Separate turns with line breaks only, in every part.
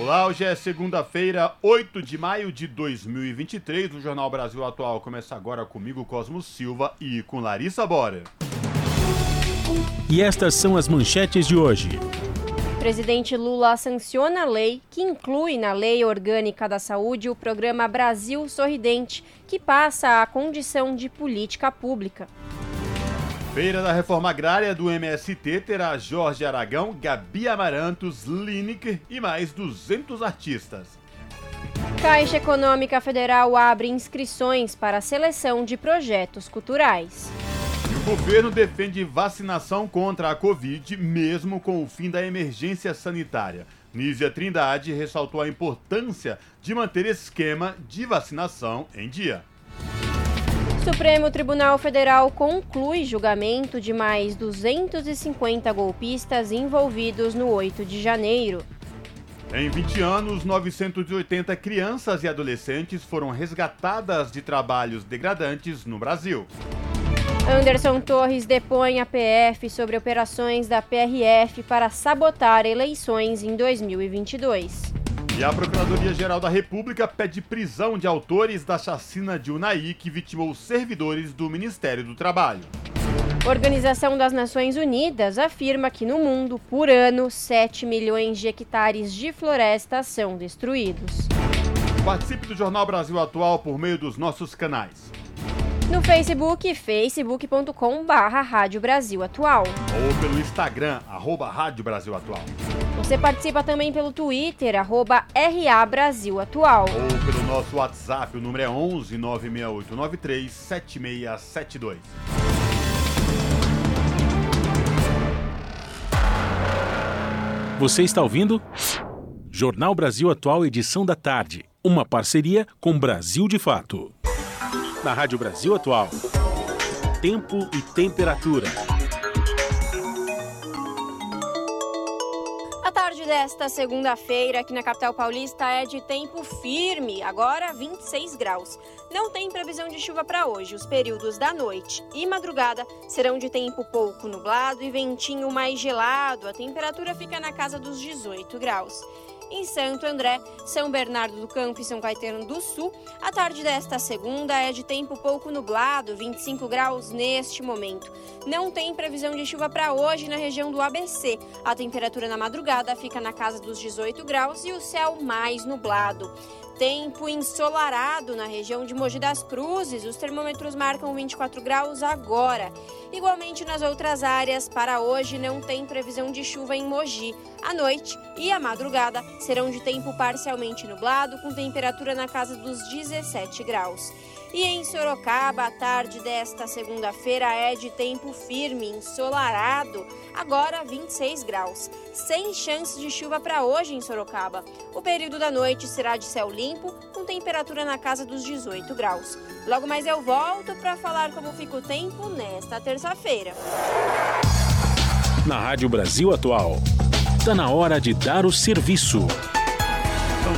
Olá, hoje é segunda-feira, 8 de maio de 2023. O Jornal Brasil Atual começa agora comigo, Cosmo Silva, e com Larissa Bora.
E estas são as manchetes de hoje.
Presidente Lula sanciona a lei que inclui na Lei Orgânica da Saúde o programa Brasil Sorridente, que passa a condição de política pública.
Feira da Reforma Agrária do MST terá Jorge Aragão, Gabi Amarantos, Lineker e mais 200 artistas.
Caixa Econômica Federal abre inscrições para a seleção de projetos culturais.
O governo defende vacinação contra a Covid, mesmo com o fim da emergência sanitária. Nízia Trindade ressaltou a importância de manter esquema de vacinação em dia.
Supremo Tribunal Federal conclui julgamento de mais 250 golpistas envolvidos no 8 de janeiro.
Em 20 anos, 980 crianças e adolescentes foram resgatadas de trabalhos degradantes no Brasil.
Anderson Torres depõe a PF sobre operações da PRF para sabotar eleições em 2022.
E a Procuradoria-Geral da República pede prisão de autores da chacina de Unai que vitimou servidores do Ministério do Trabalho.
Organização das Nações Unidas afirma que no mundo, por ano, 7 milhões de hectares de floresta são destruídos.
Participe do Jornal Brasil Atual por meio dos nossos canais
no Facebook, facebook.com barra Rádio Brasil Atual.
Ou pelo Instagram, arroba Rádio Brasil Atual.
Você participa também pelo Twitter, arroba RA Brasil Atual.
Ou pelo nosso WhatsApp, o número é 11 96893 7672.
Você está ouvindo? Jornal Brasil Atual, edição da tarde. Uma parceria com Brasil de Fato na Rádio Brasil Atual. Tempo e temperatura.
A tarde desta segunda-feira aqui na capital paulista é de tempo firme, agora 26 graus. Não tem previsão de chuva para hoje. Os períodos da noite e madrugada serão de tempo pouco nublado e ventinho mais gelado. A temperatura fica na casa dos 18 graus. Em Santo André, São Bernardo do Campo e São Caetano do Sul, a tarde desta segunda é de tempo pouco nublado, 25 graus neste momento. Não tem previsão de chuva para hoje na região do ABC. A temperatura na madrugada fica na casa dos 18 graus e o céu mais nublado. Tempo ensolarado na região de Mogi das Cruzes. Os termômetros marcam 24 graus agora. Igualmente nas outras áreas, para hoje não tem previsão de chuva em Mogi. A noite e a madrugada serão de tempo parcialmente nublado, com temperatura na casa dos 17 graus. E em Sorocaba, a tarde desta segunda-feira é de tempo firme, ensolarado, agora 26 graus. Sem chance de chuva para hoje em Sorocaba. O período da noite será de céu limpo, com temperatura na casa dos 18 graus. Logo mais eu volto para falar como fica o tempo nesta terça-feira.
Na Rádio Brasil Atual, está na hora de dar o serviço.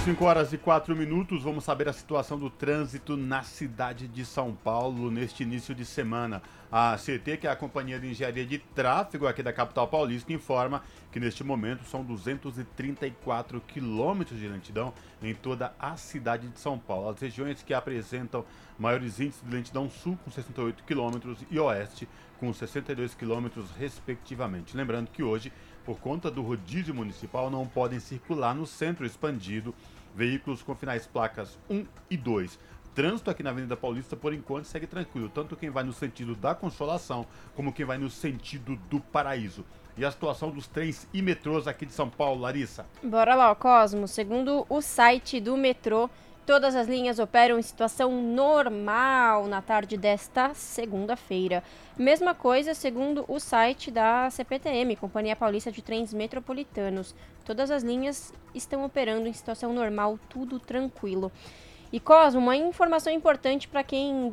São 5 horas e 4 minutos. Vamos saber a situação do trânsito na cidade de São Paulo neste início de semana. A CT, que é a Companhia de Engenharia de Tráfego aqui da capital paulista, informa que neste momento são 234 quilômetros de lentidão em toda a cidade de São Paulo. As regiões que apresentam maiores índices de lentidão sul com 68 quilômetros e oeste com 62 quilômetros respectivamente. Lembrando que hoje por conta do rodízio municipal, não podem circular no centro expandido veículos com finais placas 1 e 2. Trânsito aqui na Avenida Paulista, por enquanto, segue tranquilo, tanto quem vai no sentido da Consolação, como quem vai no sentido do Paraíso. E a situação dos trens e metrôs aqui de São Paulo, Larissa?
Bora lá, Cosmo. Segundo o site do metrô, Todas as linhas operam em situação normal na tarde desta segunda-feira. Mesma coisa segundo o site da CPTM, Companhia Paulista de Trens Metropolitanos. Todas as linhas estão operando em situação normal, tudo tranquilo. E Cosmo, uma informação importante para quem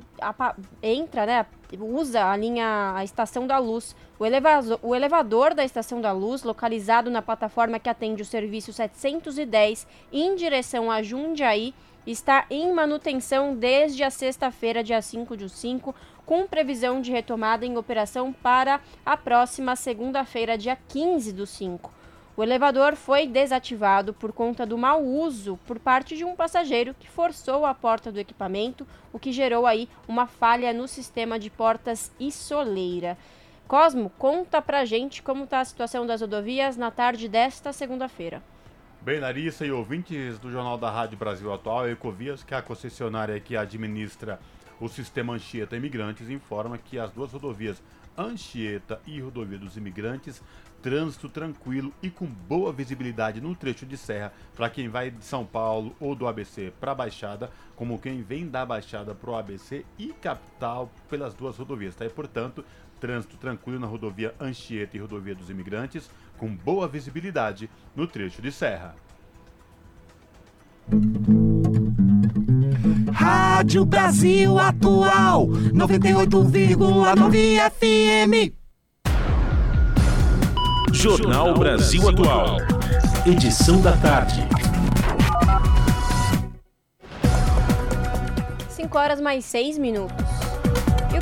entra, né, usa a linha a Estação da Luz. O elevador, o elevador da Estação da Luz, localizado na plataforma que atende o serviço 710 em direção a Jundiaí, está em manutenção desde a sexta-feira, dia 5 de 5, com previsão de retomada em operação para a próxima segunda-feira, dia 15 do 5. O elevador foi desativado por conta do mau uso por parte de um passageiro que forçou a porta do equipamento, o que gerou aí uma falha no sistema de portas e soleira. Cosmo, conta pra gente como está a situação das rodovias na tarde desta segunda-feira.
Bem, Larissa e ouvintes do Jornal da Rádio Brasil Atual, a Ecovias, que é a concessionária que administra o sistema Anchieta Imigrantes, informa que as duas rodovias Anchieta e Rodovia dos Imigrantes trânsito tranquilo e com boa visibilidade no trecho de serra para quem vai de São Paulo ou do ABC para a Baixada, como quem vem da Baixada para o ABC e capital pelas duas rodovias. Tá? E, portanto, trânsito tranquilo na rodovia Anchieta e rodovia dos Imigrantes, com boa visibilidade no trecho de serra. Rádio Brasil Atual 98,9 FM
Jornal Brasil Atual. Edição da tarde.
5 horas mais 6 minutos.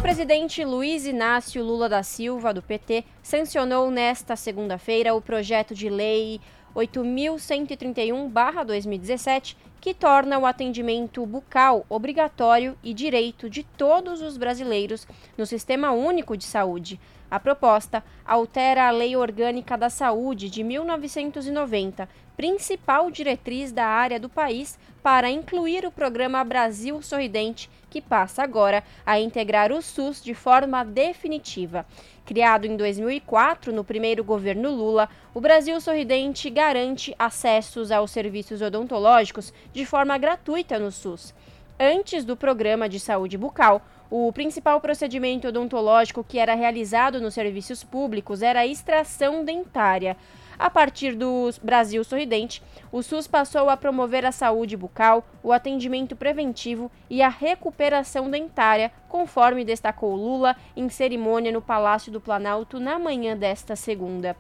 Presidente Luiz Inácio Lula da Silva, do PT, sancionou nesta segunda-feira o projeto de lei 8.131-2017, que torna o atendimento bucal obrigatório e direito de todos os brasileiros no Sistema Único de Saúde. A proposta altera a Lei Orgânica da Saúde de 1990, principal diretriz da área do país, para incluir o programa Brasil Sorridente, que passa agora a integrar o SUS de forma definitiva. Criado em 2004, no primeiro governo Lula, o Brasil Sorridente garante acessos aos serviços odontológicos de forma gratuita no SUS. Antes do programa de saúde bucal, o principal procedimento odontológico que era realizado nos serviços públicos era a extração dentária. A partir do Brasil Sorridente, o SUS passou a promover a saúde bucal, o atendimento preventivo e a recuperação dentária, conforme destacou Lula em cerimônia no Palácio do Planalto na manhã desta segunda.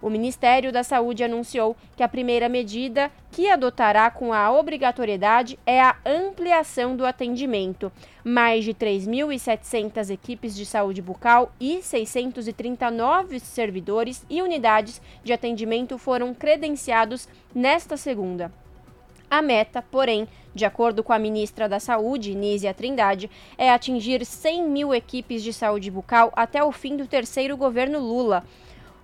O Ministério da Saúde anunciou que a primeira medida que adotará com a obrigatoriedade é a ampliação do atendimento. Mais de 3.700 equipes de saúde bucal e 639 servidores e unidades de atendimento foram credenciados nesta segunda. A meta, porém, de acordo com a ministra da Saúde, Nízia Trindade, é atingir 100 mil equipes de saúde bucal até o fim do terceiro governo Lula.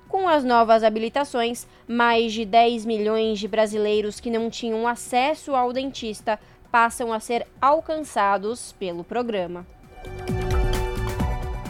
Com as novas habilitações, mais de 10 milhões de brasileiros que não tinham acesso ao dentista passam a ser alcançados pelo programa.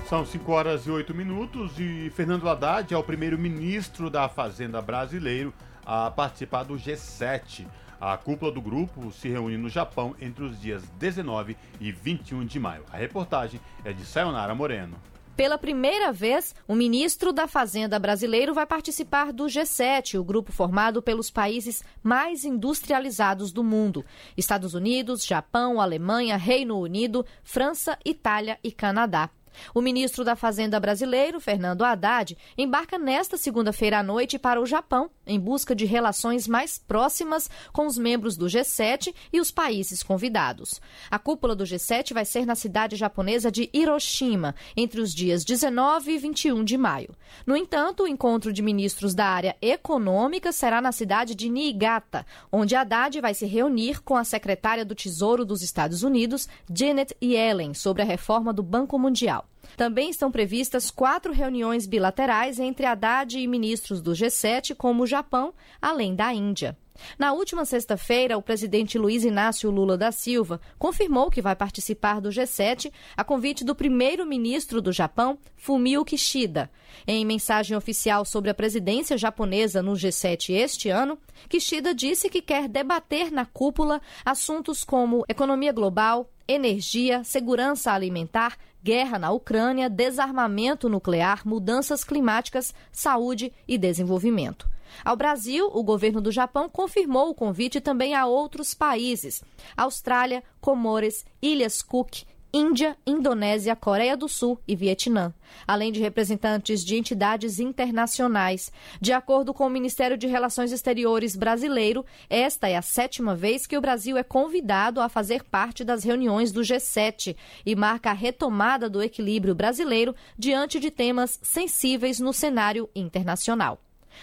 São 5 horas e 8 minutos e Fernando Haddad é o primeiro-ministro da Fazenda brasileiro a participar do G7. A cúpula do grupo se reúne no Japão entre os dias 19 e 21 de maio. A reportagem é de Sayonara Moreno.
Pela primeira vez, o ministro da Fazenda brasileiro vai participar do G7, o grupo formado pelos países mais industrializados do mundo: Estados Unidos, Japão, Alemanha, Reino Unido, França, Itália e Canadá. O ministro da Fazenda brasileiro, Fernando Haddad, embarca nesta segunda-feira à noite para o Japão, em busca de relações mais próximas com os membros do G7 e os países convidados. A cúpula do G7 vai ser na cidade japonesa de Hiroshima, entre os dias 19 e 21 de maio. No entanto, o encontro de ministros da área econômica será na cidade de Niigata, onde Haddad vai se reunir com a secretária do Tesouro dos Estados Unidos, Janet Yellen, sobre a reforma do Banco Mundial. Também estão previstas quatro reuniões bilaterais entre Haddad e ministros do G7, como o Japão, além da Índia. Na última sexta-feira, o presidente Luiz Inácio Lula da Silva confirmou que vai participar do G7 a convite do primeiro-ministro do Japão, Fumio Kishida. Em mensagem oficial sobre a presidência japonesa no G7 este ano, Kishida disse que quer debater na cúpula assuntos como economia global, energia, segurança alimentar, guerra na Ucrânia, desarmamento nuclear, mudanças climáticas, saúde e desenvolvimento. Ao Brasil, o governo do Japão confirmou o convite também a outros países: Austrália, Comores, Ilhas Cook, Índia, Indonésia, Coreia do Sul e Vietnã, além de representantes de entidades internacionais. De acordo com o Ministério de Relações Exteriores brasileiro, esta é a sétima vez que o Brasil é convidado a fazer parte das reuniões do G7 e marca a retomada do equilíbrio brasileiro diante de temas sensíveis no cenário internacional.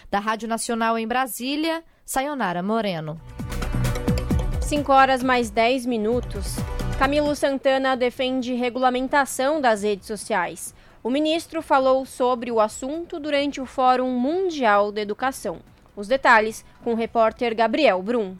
Da Rádio Nacional em Brasília, Sayonara Moreno.
5 horas mais 10 minutos. Camilo Santana defende regulamentação das redes sociais. O ministro falou sobre o assunto durante o Fórum Mundial da Educação. Os detalhes com o repórter Gabriel Brum.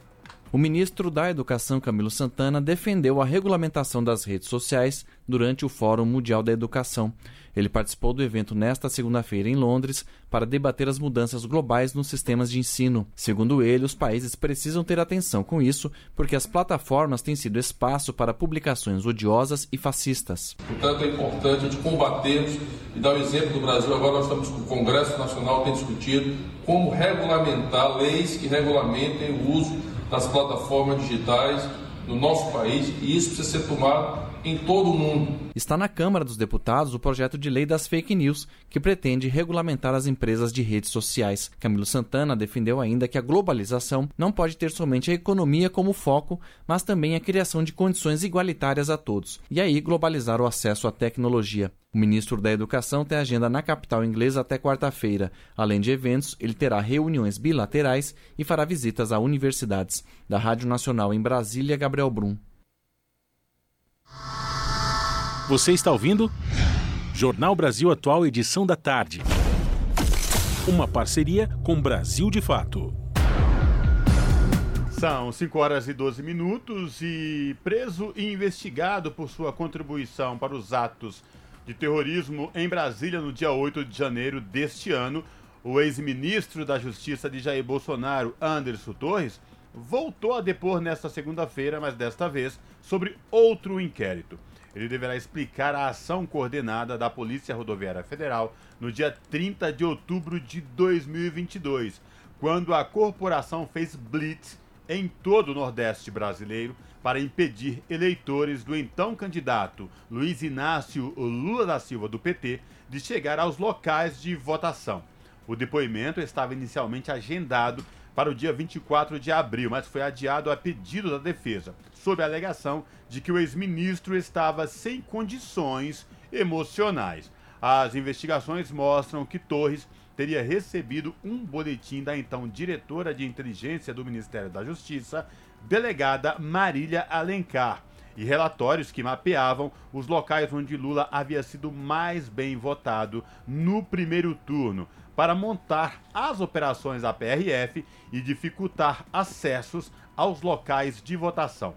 O ministro da Educação, Camilo Santana, defendeu a regulamentação das redes sociais durante o Fórum Mundial da Educação. Ele participou do evento nesta segunda-feira em Londres para debater as mudanças globais nos sistemas de ensino. Segundo ele, os países precisam ter atenção com isso, porque as plataformas têm sido espaço para publicações odiosas e fascistas.
Portanto, é importante a gente e dar o exemplo do Brasil. Agora nós estamos o Congresso Nacional tem discutido como regulamentar leis que regulamentem o uso das plataformas digitais no nosso país e isso precisa ser tomado em todo o mundo.
Está na Câmara dos Deputados o projeto de lei das fake news, que pretende regulamentar as empresas de redes sociais. Camilo Santana defendeu ainda que a globalização não pode ter somente a economia como foco, mas também a criação de condições igualitárias a todos, e aí globalizar o acesso à tecnologia. O ministro da Educação tem agenda na capital inglesa até quarta-feira. Além de eventos, ele terá reuniões bilaterais e fará visitas a universidades. Da Rádio Nacional em Brasília, Gabriel Brum.
Você está ouvindo? Jornal Brasil Atual, edição da tarde. Uma parceria com Brasil de Fato.
São 5 horas e 12 minutos e preso e investigado por sua contribuição para os atos de terrorismo em Brasília no dia 8 de janeiro deste ano, o ex-ministro da Justiça de Jair Bolsonaro, Anderson Torres, voltou a depor nesta segunda-feira, mas desta vez sobre outro inquérito. Ele deverá explicar a ação coordenada da Polícia Rodoviária Federal no dia 30 de outubro de 2022, quando a corporação fez blitz em todo o Nordeste brasileiro para impedir eleitores do então candidato Luiz Inácio Lula da Silva do PT de chegar aos locais de votação. O depoimento estava inicialmente agendado para o dia 24 de abril, mas foi adiado a pedido da defesa, sob a alegação de que o ex-ministro estava sem condições emocionais. As investigações mostram que Torres teria recebido um boletim da então diretora de inteligência do Ministério da Justiça, delegada Marília Alencar, e relatórios que mapeavam os locais onde Lula havia sido mais bem votado no primeiro turno, para montar as operações da PRF e dificultar acessos aos locais de votação.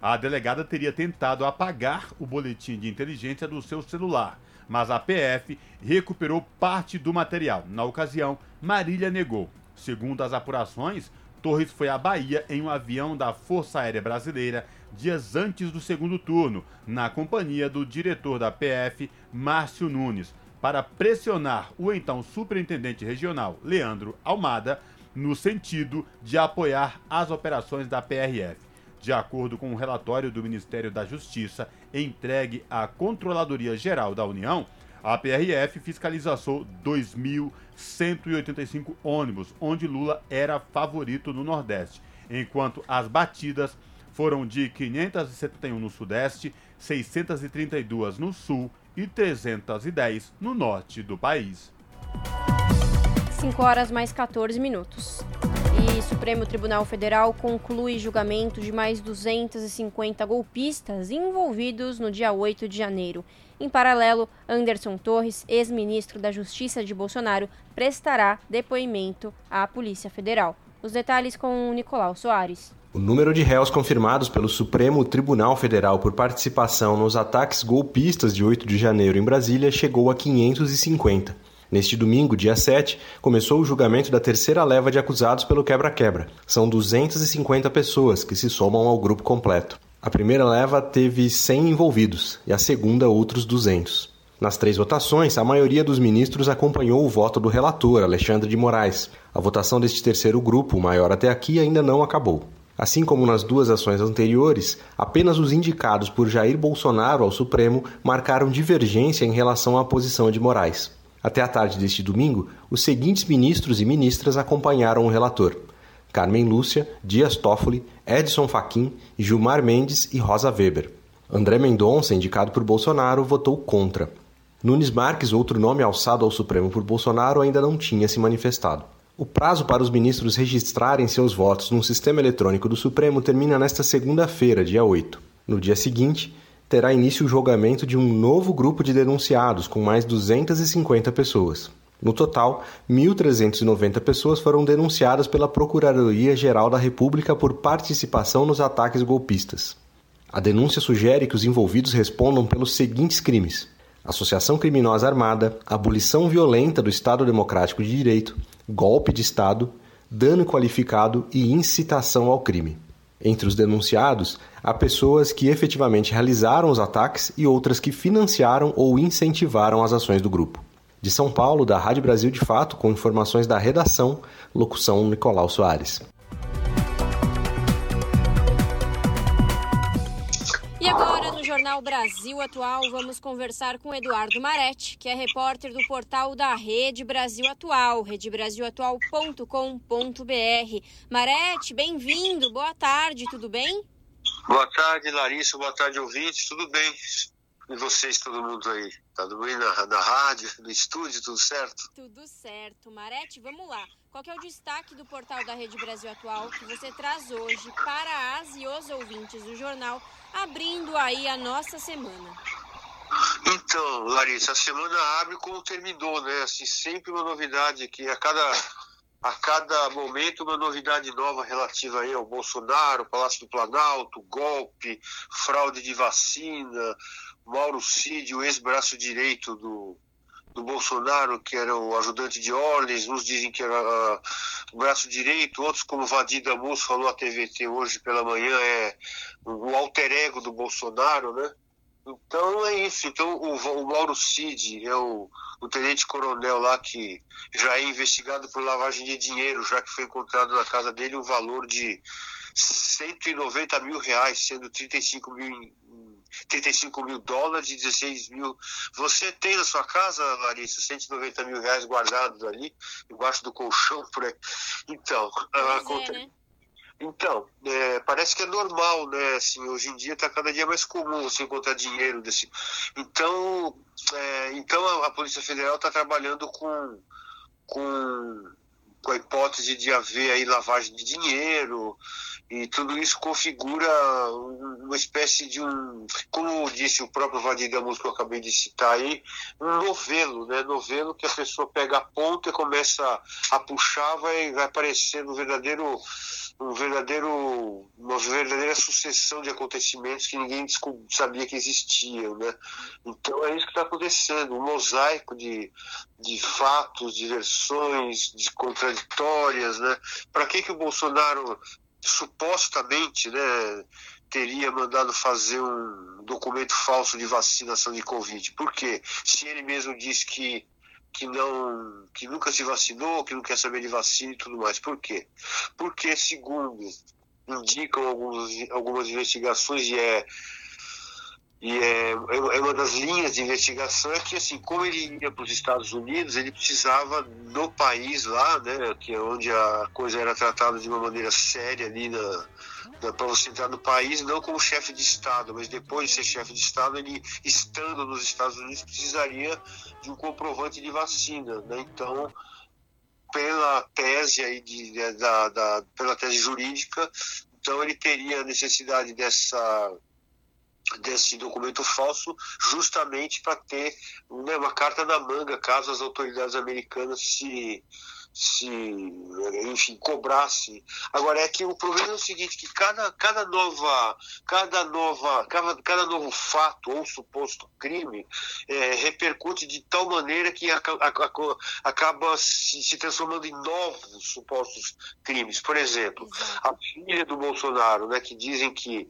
A delegada teria tentado apagar o boletim de inteligência do seu celular, mas a PF recuperou parte do material. Na ocasião, Marília negou. Segundo as apurações, Torres foi à Bahia em um avião da Força Aérea Brasileira dias antes do segundo turno, na companhia do diretor da PF, Márcio Nunes para pressionar o então superintendente regional, Leandro Almada, no sentido de apoiar as operações da PRF. De acordo com o um relatório do Ministério da Justiça entregue à Controladoria Geral da União, a PRF fiscalizou 2.185 ônibus, onde Lula era favorito no Nordeste, enquanto as batidas foram de 571 no Sudeste, 632 no Sul e 310 no norte do país.
5 horas mais 14 minutos. E Supremo Tribunal Federal conclui julgamento de mais 250 golpistas envolvidos no dia 8 de janeiro. Em paralelo, Anderson Torres, ex-ministro da Justiça de Bolsonaro, prestará depoimento à Polícia Federal. Os detalhes com Nicolau Soares.
O número de réus confirmados pelo Supremo Tribunal Federal por participação nos ataques golpistas de 8 de janeiro em Brasília chegou a 550. Neste domingo, dia 7, começou o julgamento da terceira leva de acusados pelo quebra-quebra. São 250 pessoas que se somam ao grupo completo. A primeira leva teve 100 envolvidos e a segunda outros 200. Nas três votações, a maioria dos ministros acompanhou o voto do relator, Alexandre de Moraes. A votação deste terceiro grupo, maior até aqui, ainda não acabou. Assim como nas duas ações anteriores, apenas os indicados por Jair Bolsonaro ao Supremo marcaram divergência em relação à posição de Moraes. Até a tarde deste domingo, os seguintes ministros e ministras acompanharam o relator: Carmen Lúcia, Dias Toffoli, Edson Fachin, Gilmar Mendes e Rosa Weber. André Mendonça, indicado por Bolsonaro, votou contra. Nunes Marques, outro nome alçado ao Supremo por Bolsonaro, ainda não tinha se manifestado. O prazo para os ministros registrarem seus votos no sistema eletrônico do Supremo termina nesta segunda-feira, dia 8. No dia seguinte, terá início o julgamento de um novo grupo de denunciados, com mais 250 pessoas. No total, 1.390 pessoas foram denunciadas pela Procuradoria-Geral da República por participação nos ataques golpistas. A denúncia sugere que os envolvidos respondam pelos seguintes crimes: associação criminosa armada, abolição violenta do Estado Democrático de Direito, golpe de Estado, dano qualificado e incitação ao crime. Entre os denunciados, há pessoas que efetivamente realizaram os ataques e outras que financiaram ou incentivaram as ações do grupo. De São Paulo, da Rádio Brasil de Fato, com informações da redação, locução Nicolau Soares.
Jornal Brasil Atual, vamos conversar com Eduardo Maretti, que é repórter do portal da Rede Brasil Atual, redebrasilatual.com.br. Maretti, bem-vindo, boa tarde, tudo bem?
Boa tarde, Larissa, boa tarde, ouvintes, tudo bem? E vocês, todo mundo aí? Tá tudo bem na, na rádio, no estúdio, tudo certo?
Tudo certo. Marete, vamos lá. Qual é o destaque do portal da Rede Brasil Atual que você traz hoje para as e os ouvintes do jornal, abrindo aí a nossa semana?
Então, Larissa, a semana abre como terminou, né? Assim, sempre uma novidade aqui. A cada a cada momento uma novidade nova relativa aí ao Bolsonaro, Palácio do Planalto, golpe, fraude de vacina, Mauro Cid, o ex-braço direito do, do Bolsonaro, que era o ajudante de ordens, uns dizem que era uh, o braço direito, outros, como Vadir Damus falou à TVT hoje pela manhã, é o alter ego do Bolsonaro, né? Então é isso. Então o, o Mauro Cid é o, o tenente-coronel lá que já é investigado por lavagem de dinheiro, já que foi encontrado na casa dele um valor de 190 mil reais, sendo 35 mil 35 mil dólares e 16 mil. Você tem na sua casa, Larissa, 190 mil reais guardados ali, embaixo do colchão, por aí. Então,
pois é, né?
Então, é, parece que é normal, né? Assim, hoje em dia está cada dia mais comum você encontrar dinheiro desse. Então, é, então a, a, Polícia Federal está trabalhando com, com, com a hipótese de haver aí lavagem de dinheiro e tudo isso configura uma espécie de um, como disse o próprio Vadir Gamus que eu acabei de citar aí, um novelo, né? Novelo que a pessoa pega a ponta e começa a puxar, vai, vai aparecendo um verdadeiro um verdadeiro, uma verdadeira sucessão de acontecimentos que ninguém sabia que existiam, né? Então é isso que está acontecendo, um mosaico de, de fatos, de versões, de contraditórias, né? Para que que o Bolsonaro supostamente, né, teria mandado fazer um documento falso de vacinação de Covid? Por quê? Se ele mesmo disse que que não que nunca se vacinou, que não quer saber de vacina e tudo mais. Por quê? Porque segundo indicam alguns, algumas investigações e é e é, é uma das linhas de investigação é que assim como ele ia para os Estados Unidos ele precisava no país lá né que é onde a coisa era tratada de uma maneira séria ali na para você entrar no país, não como chefe de Estado, mas depois de ser chefe de Estado, ele, estando nos Estados Unidos, precisaria de um comprovante de vacina. Né? Então, pela tese aí de, de, da, da, pela tese jurídica, então ele teria necessidade dessa desse documento falso justamente para ter né, uma carta na manga caso as autoridades americanas se se, enfim, cobrasse. Agora é que o problema é o seguinte, que cada, cada nova, cada nova, cada, cada novo fato ou suposto crime é, repercute de tal maneira que acaba se, se transformando em novos supostos crimes. Por exemplo, a filha do Bolsonaro, né, que dizem que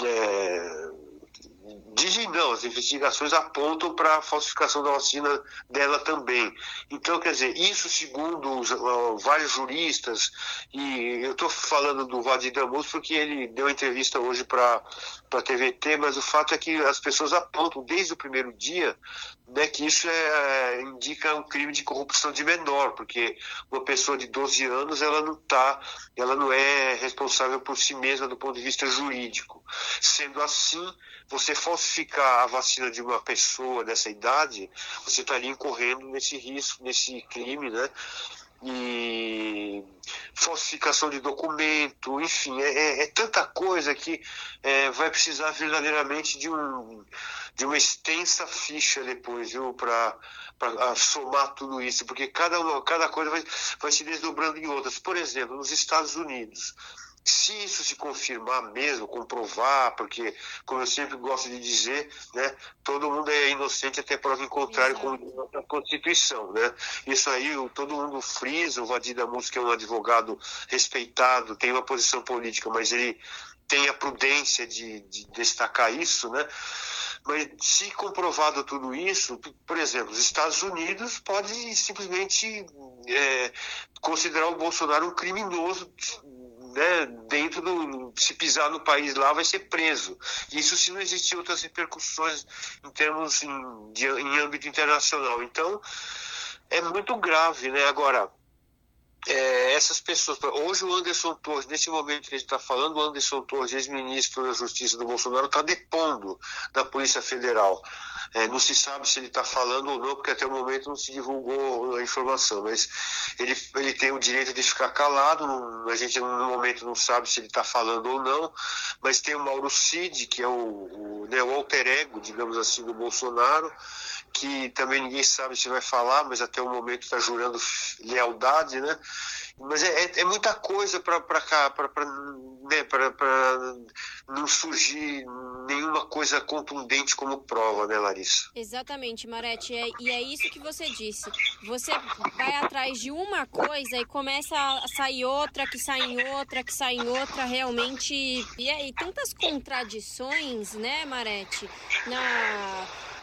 é, Dizem não, as investigações apontam para a falsificação da vacina dela também. Então, quer dizer, isso segundo os, uh, vários juristas, e eu estou falando do Vadir Damus porque ele deu entrevista hoje para a TVT, mas o fato é que as pessoas apontam desde o primeiro dia né, que isso é, indica um crime de corrupção de menor, porque uma pessoa de 12 anos ela não tá, ela não é responsável por si mesma do ponto de vista jurídico. Sendo assim, você falsificar a vacina de uma pessoa dessa idade, você estaria incorrendo nesse risco, nesse crime, né? e falsificação de documento, enfim, é, é, é tanta coisa que é, vai precisar verdadeiramente de, um, de uma extensa ficha depois, viu, para somar tudo isso, porque cada, cada coisa vai, vai se desdobrando em outras. Por exemplo, nos Estados Unidos, se isso se confirmar mesmo, comprovar, porque, como eu sempre gosto de dizer, né, todo mundo é inocente até prova em contrário com a Constituição. Né? Isso aí todo mundo frisa, o Vadir da Música é um advogado respeitado, tem uma posição política, mas ele tem a prudência de, de destacar isso, né? Mas se comprovado tudo isso, por exemplo, os Estados Unidos pode simplesmente é, considerar o Bolsonaro um criminoso né, dentro do. Se pisar no país lá, vai ser preso. Isso se não existir outras repercussões em termos em, de, em âmbito internacional. Então, é muito grave, né? Agora, é, essas pessoas. Hoje o Anderson Torres, nesse momento que a gente está falando, o Anderson Torres, ex-ministro da Justiça do Bolsonaro, está depondo da Polícia Federal. É, não se sabe se ele está falando ou não, porque até o momento não se divulgou a informação, mas ele, ele tem o direito de ficar calado, não, a gente no momento não sabe se ele está falando ou não, mas tem o Mauro Cid, que é o, o, né, o alter ego, digamos assim, do Bolsonaro, que também ninguém sabe se vai falar, mas até o momento está jurando lealdade, né? Mas é, é, é muita coisa para né, não surgir nenhuma coisa contundente como prova, né, Larissa?
Exatamente, Marete. É, e é isso que você disse. Você vai atrás de uma coisa e começa a sair outra, que sai em outra, que sai em outra, realmente. E aí, tantas contradições, né, Marete? Na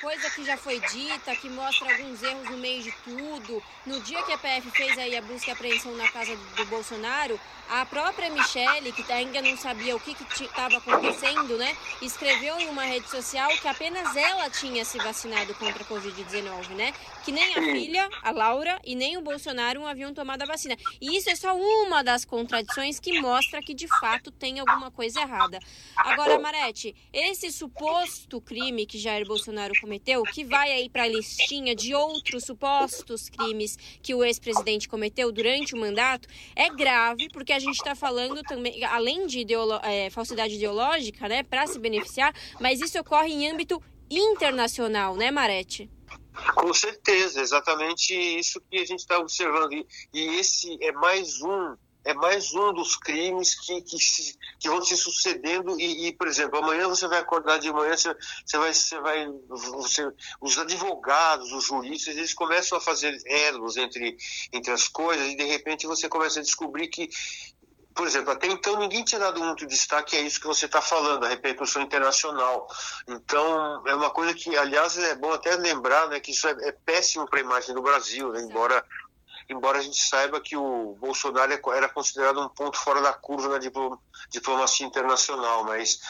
coisa que já foi dita, que mostra alguns erros no meio de tudo. No dia que a PF fez aí a busca e apreensão na casa do Bolsonaro, a própria Michelle, que ainda não sabia o que estava acontecendo, né, escreveu em uma rede social que apenas ela tinha se vacinado contra a Covid-19, né? Que nem a filha, a Laura, e nem o Bolsonaro haviam tomado a vacina. E isso é só uma das contradições que mostra que de fato tem alguma coisa errada. Agora, Marete, esse suposto crime que Jair Bolsonaro cometeu, que vai aí para a listinha de outros supostos crimes que o ex-presidente cometeu durante o mandato, é grave porque a gente está falando também, além de ideolo é, falsidade ideológica, né, para se beneficiar, mas isso ocorre em âmbito internacional, né, Marete?
Com certeza, exatamente isso que a gente está observando. E, e esse é mais um é mais um dos crimes que, que, se, que vão se sucedendo e, e, por exemplo, amanhã você vai acordar de manhã, você, você vai, você vai você, os advogados, os juristas, eles começam a fazer elos entre, entre as coisas e de repente você começa a descobrir que por exemplo, até então ninguém tinha dado muito destaque a isso que você está falando, a repercussão internacional. Então, é uma coisa que, aliás, é bom até lembrar né, que isso é, é péssimo para a imagem do Brasil, né, embora embora a gente saiba que o Bolsonaro é era considerado um ponto fora da curva na diplomacia internacional, mas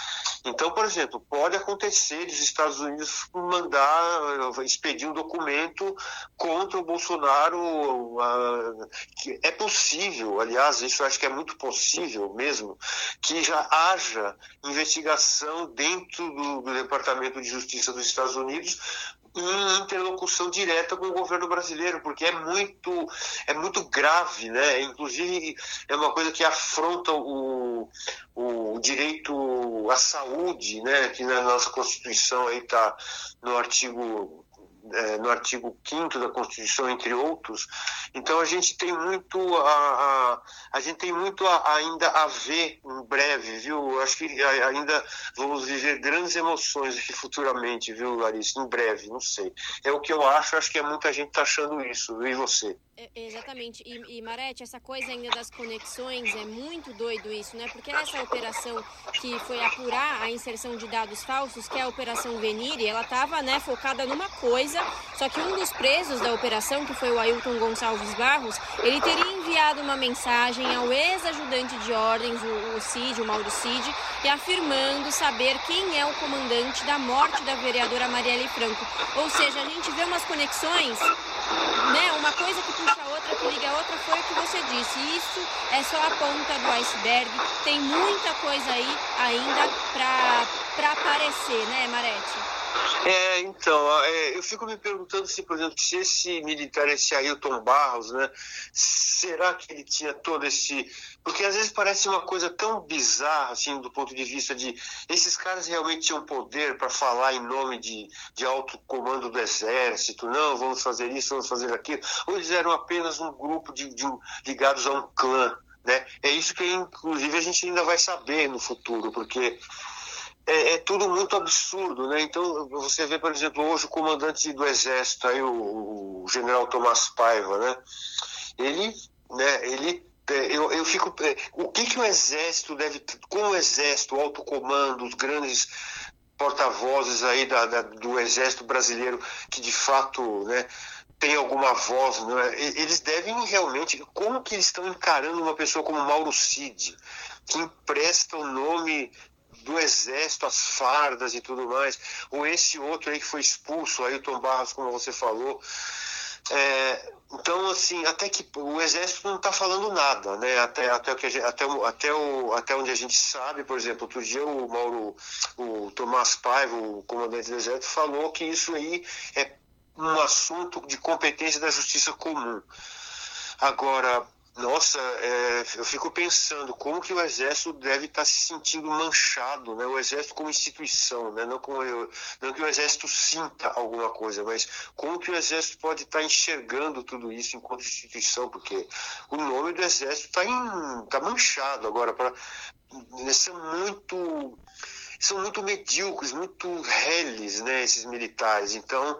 então, por exemplo, pode acontecer dos Estados Unidos mandar expedir um documento contra o Bolsonaro, que é possível, aliás, isso eu acho que é muito possível mesmo, que já haja investigação dentro do Departamento de Justiça dos Estados Unidos em interlocução direta com o governo brasileiro, porque é muito, é muito grave, né? Inclusive é uma coisa que afronta o, o direito à saúde, né? Que na nossa Constituição aí está no artigo é, no artigo 5 da Constituição, entre outros. Então a gente tem muito a, a, a gente tem muito a, ainda a ver em breve, viu? Acho que ainda vamos viver grandes emoções aqui futuramente, viu, Larissa? Em breve, não sei. É o que eu acho, acho que é muita gente tá achando isso, e você?
É, exatamente. E, e Marete, essa coisa ainda das conexões, é muito doido isso, né? Porque essa operação que foi apurar a inserção de dados falsos, que é a Operação Venire, ela estava né, focada numa coisa, só que um dos presos da operação, que foi o Ailton Gonçalves Barros, ele teria enviado uma mensagem ao ex-ajudante de ordens, o, o Cid, o Mauro Cid, e afirmando saber quem é o comandante da morte da vereadora Marielle Franco. Ou seja, a gente vê umas conexões né? Uma coisa que puxa a outra, que liga a outra, foi o que você disse. Isso é só a ponta do iceberg. Tem muita coisa aí ainda para aparecer, né, Marete?
É, então, é, eu fico me perguntando se, por exemplo, se esse militar, esse Ailton Barros, né, será que ele tinha todo esse. Porque às vezes parece uma coisa tão bizarra, assim, do ponto de vista de. Esses caras realmente tinham poder para falar em nome de, de alto comando do exército, não, vamos fazer isso, vamos fazer aquilo, ou eles eram apenas um grupo de, de ligados a um clã. Né? É isso que, inclusive, a gente ainda vai saber no futuro, porque é, é, tudo muito absurdo, né? Então você vê, por exemplo, hoje o comandante do exército, aí o, o general Tomás Paiva, né? Ele, né? Ele é, eu, eu fico. É, o que, que o Exército deve. Como o Exército, o alto comando, os grandes porta-vozes aí da, da, do Exército Brasileiro, que de fato né, tem alguma voz, né, eles devem realmente. Como que eles estão encarando uma pessoa como Mauro Cid, que empresta o nome do exército, as fardas e tudo mais, ou esse outro aí que foi expulso, Ailton Barros, como você falou. É, então, assim, até que o exército não está falando nada, né? Até, até, o que gente, até, o, até, o, até onde a gente sabe, por exemplo, outro dia o Mauro, o Tomás Paiva, o comandante do exército, falou que isso aí é um assunto de competência da justiça comum. Agora, nossa, é, eu fico pensando como que o exército deve estar tá se sentindo manchado, né? O exército como instituição, né? Não, como eu, não que o exército sinta alguma coisa, mas como que o exército pode estar tá enxergando tudo isso enquanto instituição, porque o nome do exército está tá manchado agora para são muito são muito medíocres, muito reles, né? Esses militares, então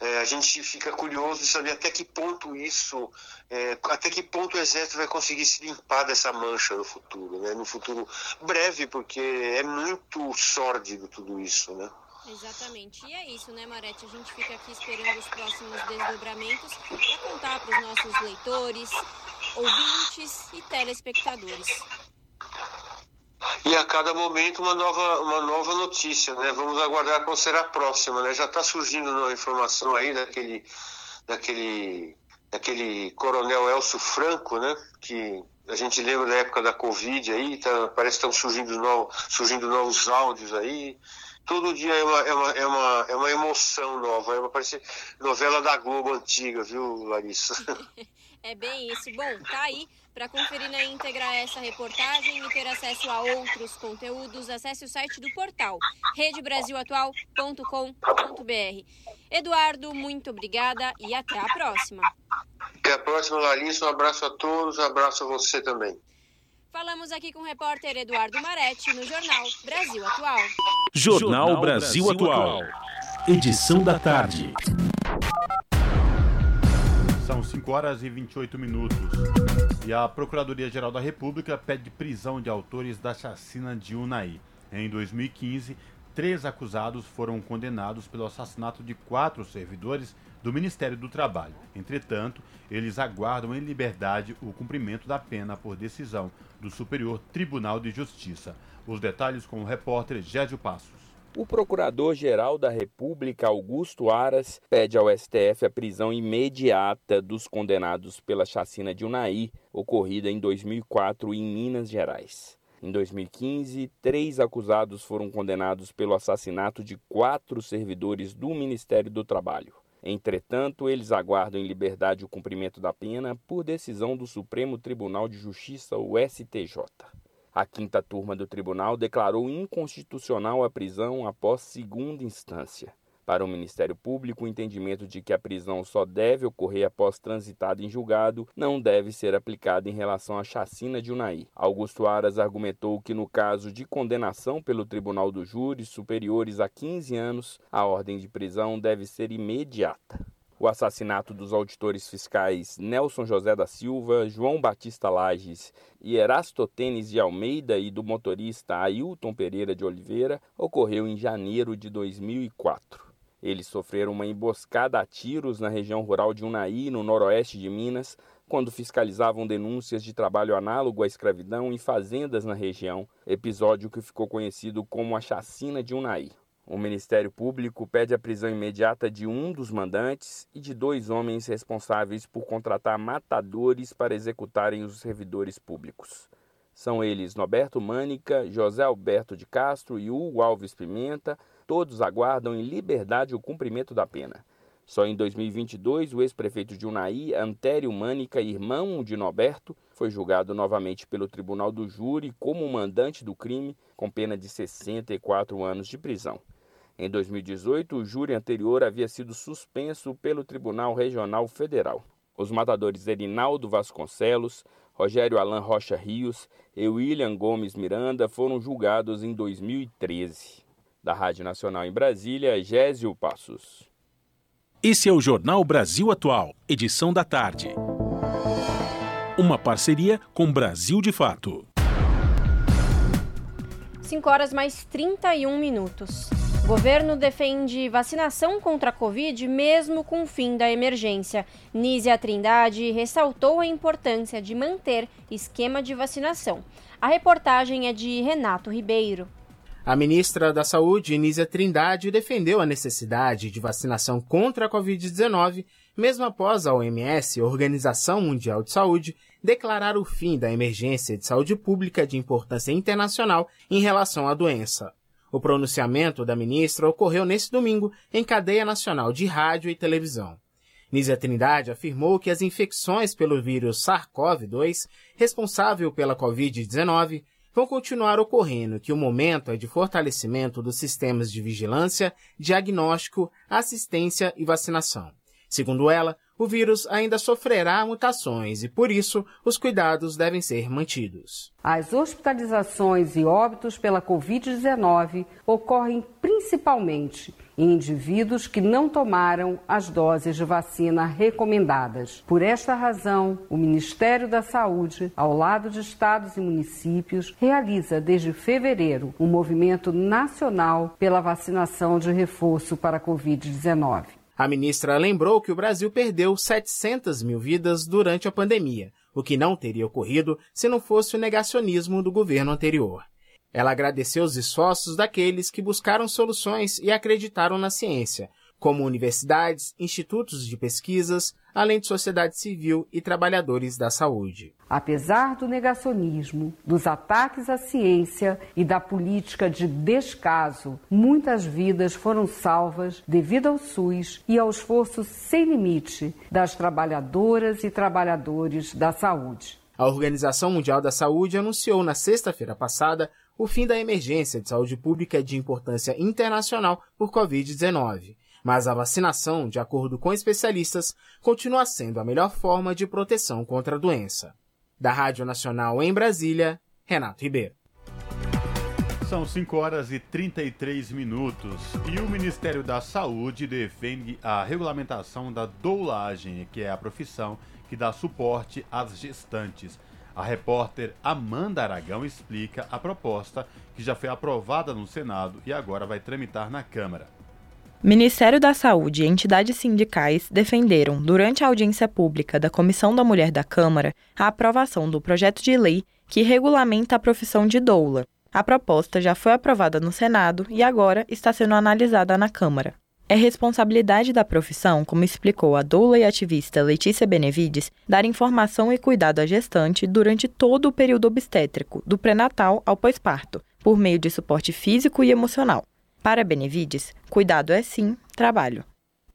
é, a gente fica curioso de saber até que ponto isso, é, até que ponto o exército vai conseguir se limpar dessa mancha no futuro, né? no futuro breve, porque é muito sórdido tudo isso, né?
Exatamente. E é isso, né, Marete? A gente fica aqui esperando os próximos desdobramentos para contar para os nossos leitores, ouvintes e telespectadores
e a cada momento uma nova, uma nova notícia, né? Vamos aguardar qual será a próxima, né? Já está surgindo uma informação aí daquele, daquele, daquele coronel Elcio Franco, né? Que a gente lembra da época da Covid aí, tá, parece que estão surgindo, novo, surgindo novos áudios aí. Todo dia é uma, é uma, é uma, é uma emoção nova, é uma parece novela da Globo antiga, viu, Larissa?
é bem isso. Bom, tá aí para conferir na íntegra essa reportagem e ter acesso a outros conteúdos, acesse o site do portal redebrasilatual.com.br. Eduardo, muito obrigada e até a próxima.
Até a próxima, Larissa. Um abraço a todos, um abraço a você também.
Falamos aqui com o repórter Eduardo Maretti no Jornal Brasil Atual.
Jornal Brasil Atual. Edição da tarde.
São 5 horas e 28 minutos. E a Procuradoria-Geral da República pede prisão de autores da chacina de Unai. Em 2015, três acusados foram condenados pelo assassinato de quatro servidores do Ministério do Trabalho. Entretanto, eles aguardam em liberdade o cumprimento da pena por decisão do Superior Tribunal de Justiça. Os detalhes com o repórter Gésio Passos.
O Procurador-Geral da República, Augusto Aras, pede ao STF a prisão imediata dos condenados pela chacina de Unai, ocorrida em 2004 em Minas Gerais. Em 2015, três acusados foram condenados pelo assassinato de quatro servidores do Ministério do Trabalho. Entretanto, eles aguardam em liberdade o cumprimento da pena por decisão do Supremo Tribunal de Justiça, o STJ. A quinta turma do tribunal declarou inconstitucional a prisão após segunda instância. Para o Ministério Público, o entendimento de que a prisão só deve ocorrer após transitado em julgado não deve ser aplicado em relação à chacina de Unai. Augusto Aras argumentou que, no caso de condenação pelo Tribunal do Júri superiores a 15 anos, a ordem de prisão deve ser imediata. O assassinato dos auditores fiscais Nelson José da Silva, João Batista Lages e Erastotênis de Almeida e do motorista Ailton Pereira de Oliveira ocorreu em janeiro de 2004. Eles sofreram uma emboscada a tiros na região rural de Unai, no noroeste de Minas, quando fiscalizavam denúncias de trabalho análogo à escravidão em fazendas na região, episódio que ficou conhecido como a Chacina de Unai. O Ministério Público pede a prisão imediata de um dos mandantes e de dois homens responsáveis por contratar matadores para executarem os servidores públicos. São eles Norberto Mânica, José Alberto de Castro e Hugo Alves Pimenta, todos aguardam em liberdade o cumprimento da pena. Só em 2022, o ex-prefeito de Unai, Antério Mânica, irmão de Norberto, foi julgado novamente pelo Tribunal do Júri como mandante do crime, com pena de 64 anos de prisão. Em 2018, o júri anterior havia sido suspenso pelo Tribunal Regional Federal. Os matadores Erinaldo Vasconcelos, Rogério Alain Rocha Rios e William Gomes Miranda foram julgados em 2013. Da Rádio Nacional em Brasília, Gésio Passos.
Esse é o Jornal Brasil Atual, edição da tarde. Uma parceria com Brasil de Fato.
5 horas mais 31 minutos. Governo defende vacinação contra a Covid mesmo com o fim da emergência. Nízia Trindade ressaltou a importância de manter esquema de vacinação. A reportagem é de Renato Ribeiro.
A ministra da Saúde, Nízia Trindade, defendeu a necessidade de vacinação contra a Covid-19, mesmo após a OMS, Organização Mundial de Saúde, declarar o fim da emergência de saúde pública de importância internacional em relação à doença. O pronunciamento da ministra ocorreu nesse domingo em cadeia nacional de rádio e televisão. Nízia Trindade afirmou que as infecções pelo vírus SARS-CoV-2, responsável pela Covid-19, vão continuar ocorrendo, que o momento é de fortalecimento dos sistemas de vigilância, diagnóstico, assistência e vacinação. Segundo ela, o vírus ainda sofrerá mutações e, por isso, os cuidados devem ser mantidos.
As hospitalizações e óbitos pela Covid-19 ocorrem principalmente em indivíduos que não tomaram as doses de vacina recomendadas. Por esta razão, o Ministério da Saúde, ao lado de estados e municípios, realiza desde fevereiro um movimento nacional pela vacinação de reforço para a Covid-19.
A ministra lembrou que o Brasil perdeu 700 mil vidas durante a pandemia, o que não teria ocorrido se não fosse o negacionismo do governo anterior. Ela agradeceu os esforços daqueles que buscaram soluções e acreditaram na ciência, como universidades, institutos de pesquisas, além de sociedade civil e trabalhadores da saúde.
Apesar do negacionismo, dos ataques à ciência e da política de descaso, muitas vidas foram salvas devido ao SUS e ao esforço sem limite das trabalhadoras e trabalhadores da saúde.
A Organização Mundial da Saúde anunciou na sexta-feira passada o fim da emergência de saúde pública de importância internacional por Covid-19 mas a vacinação, de acordo com especialistas, continua sendo a melhor forma de proteção contra a doença. Da Rádio Nacional em Brasília, Renato Ribeiro.
São 5 horas e 33 minutos e o Ministério da Saúde defende a regulamentação da doulagem, que é a profissão que dá suporte às gestantes. A repórter Amanda Aragão explica a proposta que já foi aprovada no Senado e agora vai tramitar na Câmara.
Ministério da Saúde e entidades sindicais defenderam, durante a audiência pública da Comissão da Mulher da Câmara, a aprovação do projeto de lei que regulamenta a profissão de doula. A proposta já foi aprovada no Senado e agora está sendo analisada na Câmara. É responsabilidade da profissão, como explicou a doula e ativista Letícia Benevides, dar informação e cuidado à gestante durante todo o período obstétrico, do pré-natal ao pós-parto, por meio de suporte físico e emocional. Para Benevides, cuidado é sim trabalho.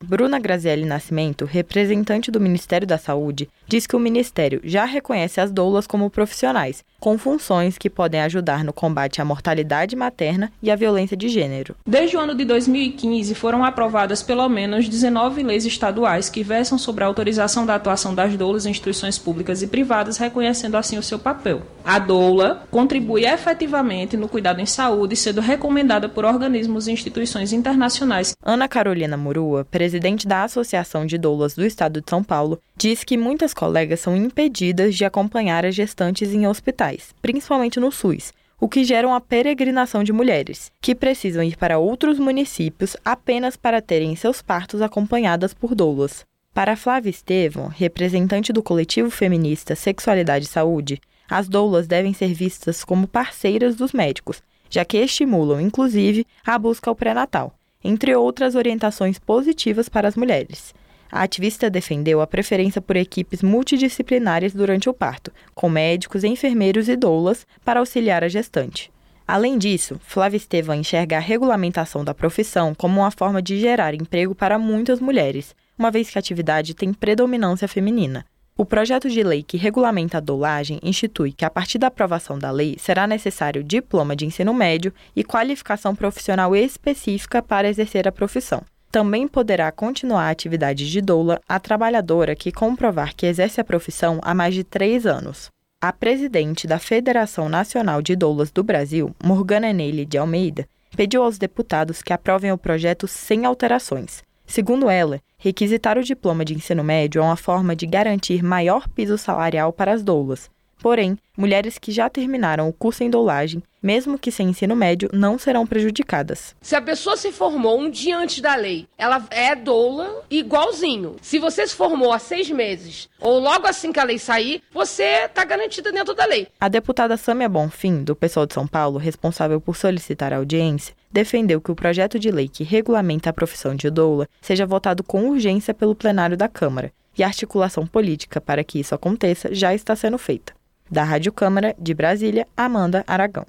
Bruna Grazielli Nascimento, representante do Ministério da Saúde, diz que o Ministério já reconhece as doulas como profissionais, com funções que podem ajudar no combate à mortalidade materna e à violência de gênero.
Desde o ano de 2015, foram aprovadas pelo menos 19 leis estaduais que versam sobre a autorização da atuação das doulas em instituições públicas e privadas, reconhecendo assim o seu papel. A doula contribui efetivamente no cuidado em saúde, sendo recomendada por organismos e instituições internacionais.
Ana Carolina Murua, presidente da Associação de Doulas do Estado de São Paulo, diz que muitas colegas são impedidas de acompanhar as gestantes em hospitais, principalmente no SUS, o que gera uma peregrinação de mulheres, que precisam ir para outros municípios apenas para terem seus partos acompanhadas por doulas. Para Flávia Estevam, representante do coletivo feminista Sexualidade e Saúde, as doulas devem ser vistas como parceiras dos médicos, já que estimulam, inclusive, a busca ao pré-natal, entre outras orientações positivas para as mulheres. A ativista defendeu a preferência por equipes multidisciplinares durante o parto, com médicos, enfermeiros e doulas para auxiliar a gestante. Além disso, Flávia Estevam enxerga a regulamentação da profissão como uma forma de gerar emprego para muitas mulheres, uma vez que a atividade tem predominância feminina. O projeto de lei que regulamenta a dolagem institui que, a partir da aprovação da lei, será necessário diploma de ensino médio e qualificação profissional específica para exercer a profissão. Também poderá continuar a atividade de doula a trabalhadora que comprovar que exerce a profissão há mais de três anos. A presidente da Federação Nacional de Doulas do Brasil, Morgana Neile de Almeida, pediu aos deputados que aprovem o projeto sem alterações. Segundo ela, requisitar o diploma de ensino médio é uma forma de garantir maior piso salarial para as doulas, Porém, mulheres que já terminaram o curso em doulagem, mesmo que sem ensino médio, não serão prejudicadas.
Se a pessoa se formou um dia antes da lei, ela é doula igualzinho. Se você se formou há seis meses, ou logo assim que a lei sair, você está garantida dentro da lei.
A deputada Sâmia Bonfim, do PSOL de São Paulo, responsável por solicitar a audiência, defendeu que o projeto de lei que regulamenta a profissão de doula seja votado com urgência pelo plenário da Câmara, e a articulação política para que isso aconteça já está sendo feita. Da Rádio Câmara de Brasília, Amanda Aragão.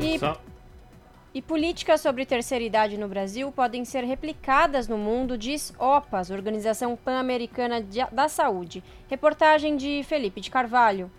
E, e políticas sobre terceira idade no Brasil podem ser replicadas no mundo, diz OPAS, Organização Pan-Americana da Saúde. Reportagem de Felipe de Carvalho.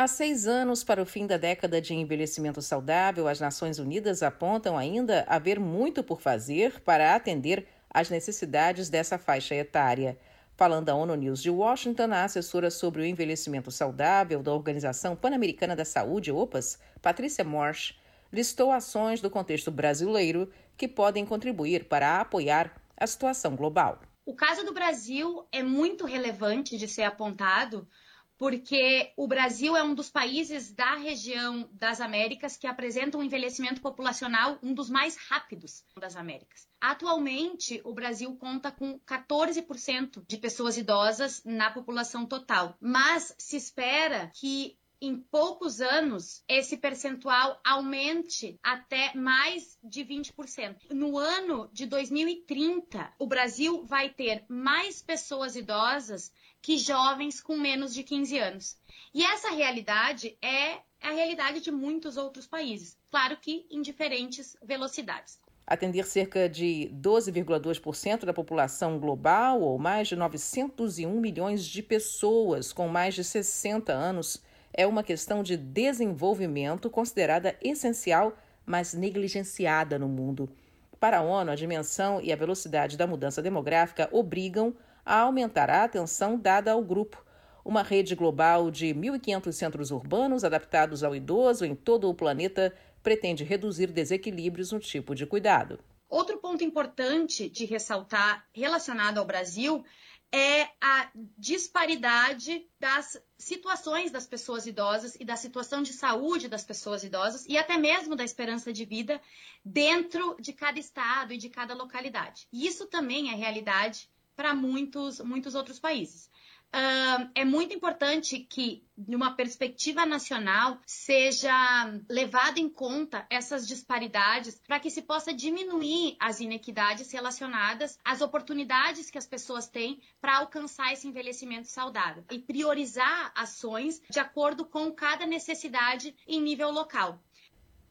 Há seis anos para o fim da década de envelhecimento saudável, as Nações Unidas apontam ainda haver muito por fazer para atender às necessidades dessa faixa etária. Falando à ONU News de Washington, a assessora sobre o envelhecimento saudável da Organização Pan-Americana da Saúde, OPAS, Patrícia Morsch, listou ações do contexto brasileiro que podem contribuir para apoiar a situação global.
O caso do Brasil é muito relevante de ser apontado porque o Brasil é um dos países da região das Américas que apresenta um envelhecimento populacional um dos mais rápidos das Américas. Atualmente, o Brasil conta com 14% de pessoas idosas na população total, mas se espera que em poucos anos esse percentual aumente até mais de 20%. No ano de 2030, o Brasil vai ter mais pessoas idosas que jovens com menos de 15 anos. E essa realidade é a realidade de muitos outros países, claro que em diferentes velocidades.
Atender cerca de 12,2% da população global, ou mais de 901 milhões de pessoas com mais de 60 anos, é uma questão de desenvolvimento considerada essencial, mas negligenciada no mundo. Para a ONU, a dimensão e a velocidade da mudança demográfica obrigam a aumentar a atenção dada ao grupo. Uma rede global de 1.500 centros urbanos adaptados ao idoso em todo o planeta pretende reduzir desequilíbrios no tipo de cuidado.
Outro ponto importante de ressaltar relacionado ao Brasil é a disparidade das situações das pessoas idosas e da situação de saúde das pessoas idosas e até mesmo da esperança de vida dentro de cada estado e de cada localidade. E isso também é realidade para muitos, muitos outros países. Uh, é muito importante que, numa perspectiva nacional, seja levado em conta essas disparidades para que se possa diminuir as inequidades relacionadas às oportunidades que as pessoas têm para alcançar esse envelhecimento saudável e priorizar ações de acordo com cada necessidade em nível local.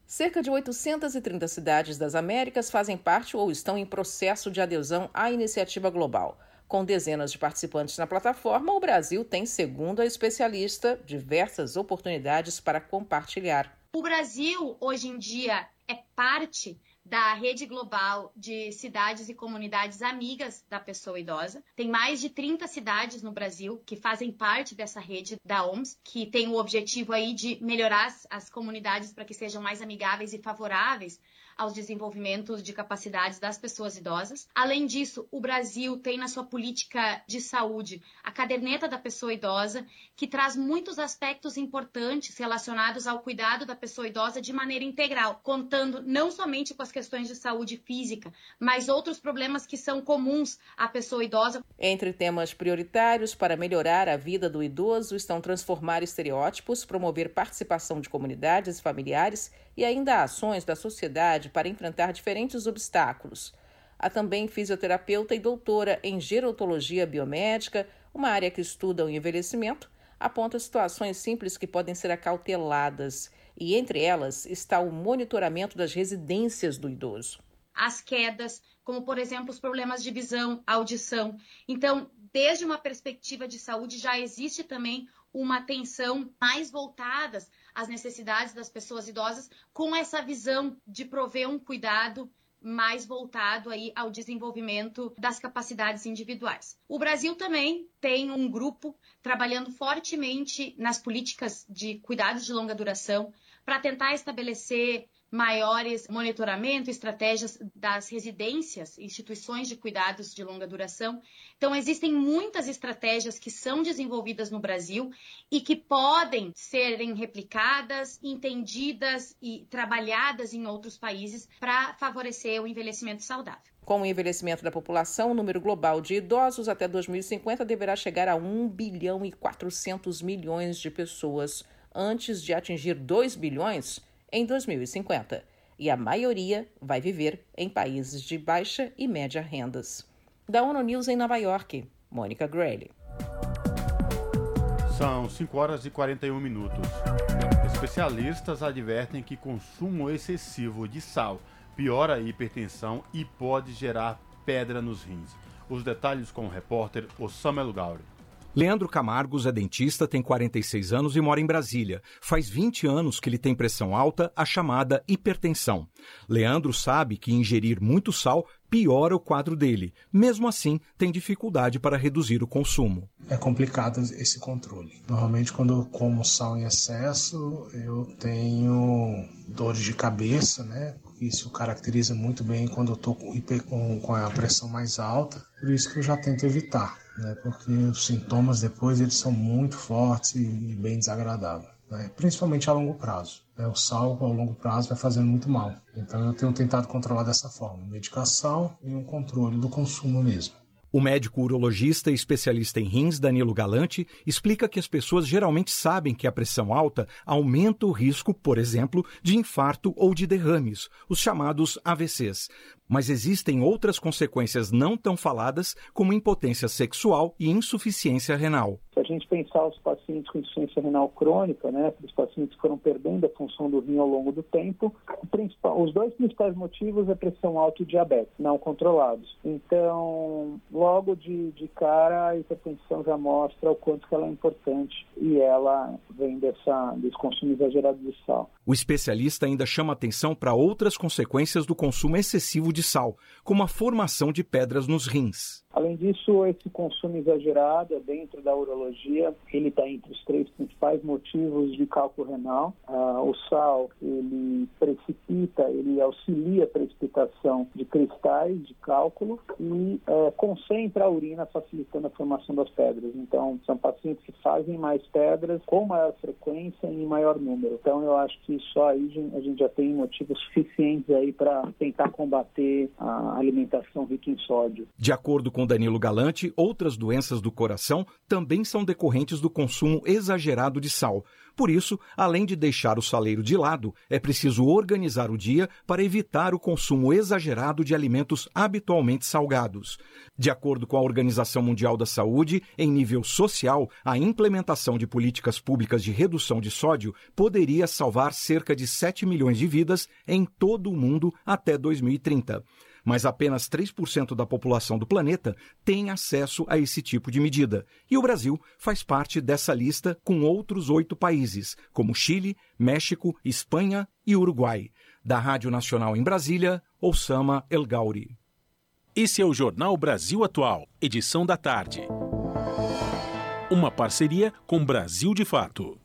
Cerca de 830 cidades das Américas fazem parte ou estão em processo de adesão à iniciativa global. Com dezenas de participantes na plataforma, o Brasil tem, segundo a especialista, diversas oportunidades para compartilhar.
O Brasil, hoje em dia, é parte da rede global de cidades e comunidades amigas da pessoa idosa. Tem mais de 30 cidades no Brasil que fazem parte dessa rede da OMS, que tem o objetivo aí de melhorar as, comunidades para que sejam mais amigáveis e favoráveis aos desenvolvimentos de capacidades das pessoas idosas. Além disso, o Brasil tem na sua política de saúde a caderneta da pessoa idosa, que traz muitos aspectos importantes relacionados ao cuidado da pessoa idosa de maneira integral, contando não somente com as questões de saúde física, mas outros problemas que são comuns à pessoa idosa.
Entre temas prioritários para melhorar a vida do idoso estão transformar estereótipos, promover participação de comunidades e familiares e ainda ações da sociedade para enfrentar diferentes obstáculos. Há também fisioterapeuta e doutora em gerontologia biomédica, uma área que estuda o envelhecimento, aponta situações simples que podem ser acauteladas, e entre elas está o monitoramento das residências do idoso.
As quedas, como por exemplo os problemas de visão, audição. Então, desde uma perspectiva de saúde, já existe também uma atenção mais voltadas às necessidades das pessoas idosas, com essa visão de prover um cuidado mais voltado aí ao desenvolvimento das capacidades individuais. O Brasil também tem um grupo trabalhando fortemente nas políticas de cuidados de longa duração para tentar estabelecer maiores monitoramento, estratégias das residências, instituições de cuidados de longa duração. Então, existem muitas estratégias que são desenvolvidas no Brasil e que podem serem replicadas, entendidas e trabalhadas em outros países para favorecer o envelhecimento saudável.
Com o envelhecimento da população, o número global de idosos até 2050 deverá chegar a 1 bilhão e 400 milhões de pessoas, antes de atingir 2 bilhões em 2050, e a maioria vai viver em países de baixa e média rendas. Da ONU News em Nova York, Mônica Grayle.
São 5 horas e 41 minutos. Especialistas advertem que consumo excessivo de sal piora a hipertensão e pode gerar pedra nos rins. Os detalhes com o repórter Osama El Gauri.
Leandro Camargos é dentista, tem 46 anos e mora em Brasília. Faz 20 anos que ele tem pressão alta, a chamada hipertensão. Leandro sabe que ingerir muito sal piora o quadro dele. Mesmo assim, tem dificuldade para reduzir o consumo.
É complicado esse controle. Normalmente, quando eu como sal em excesso, eu tenho dores de cabeça, né? Isso caracteriza muito bem quando eu estou com, com a pressão mais alta. Por isso que eu já tento evitar né? porque os sintomas depois eles são muito fortes e bem desagradáveis, né? principalmente a longo prazo. Né? O sal ao longo prazo vai fazendo muito mal. Então eu tenho tentado controlar dessa forma, medicação e um controle do consumo mesmo.
O médico urologista e especialista em rins, Danilo Galante, explica que as pessoas geralmente sabem que a pressão alta aumenta o risco, por exemplo, de infarto ou de derrames, os chamados AVCs. Mas existem outras consequências não tão faladas, como impotência sexual e insuficiência renal.
A gente pensar os pacientes com insuficiência renal crônica, né, os pacientes que foram perdendo a função do rim ao longo do tempo, os dois principais motivos é pressão alta e diabetes, não controlados. Então, logo de, de cara, a hipertensão já mostra o quanto ela é importante e ela vem dessa, desse consumo exagerado de sal.
O especialista ainda chama atenção para outras consequências do consumo excessivo de sal, como a formação de pedras nos rins.
Além disso, esse consumo exagerado dentro da urologia, ele está entre os três principais motivos de cálculo renal. Ah, o sal, ele precipita, ele auxilia a precipitação de cristais de cálculo e é, concentra a urina, facilitando a formação das pedras. Então, são pacientes que fazem mais pedras com maior frequência e em maior número. Então, eu acho que só aí a gente já tem motivos suficientes aí para tentar combater a alimentação rica em sódio.
De acordo com Danilo Galante, outras doenças do coração também são decorrentes do consumo exagerado de sal. Por isso, além de deixar o saleiro de lado, é preciso organizar o dia para evitar o consumo exagerado de alimentos habitualmente salgados. De acordo com a Organização Mundial da Saúde, em nível social, a implementação de políticas públicas de redução de sódio poderia salvar cerca de 7 milhões de vidas em todo o mundo até 2030 mas apenas 3% da população do planeta tem acesso a esse tipo de medida. E o Brasil faz parte dessa lista com outros oito países, como Chile, México, Espanha e Uruguai. Da Rádio Nacional em Brasília, Osama El Gauri.
Esse é o Jornal Brasil Atual, edição da tarde. Uma parceria com Brasil de Fato.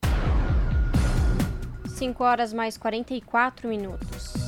5 horas mais 44 minutos.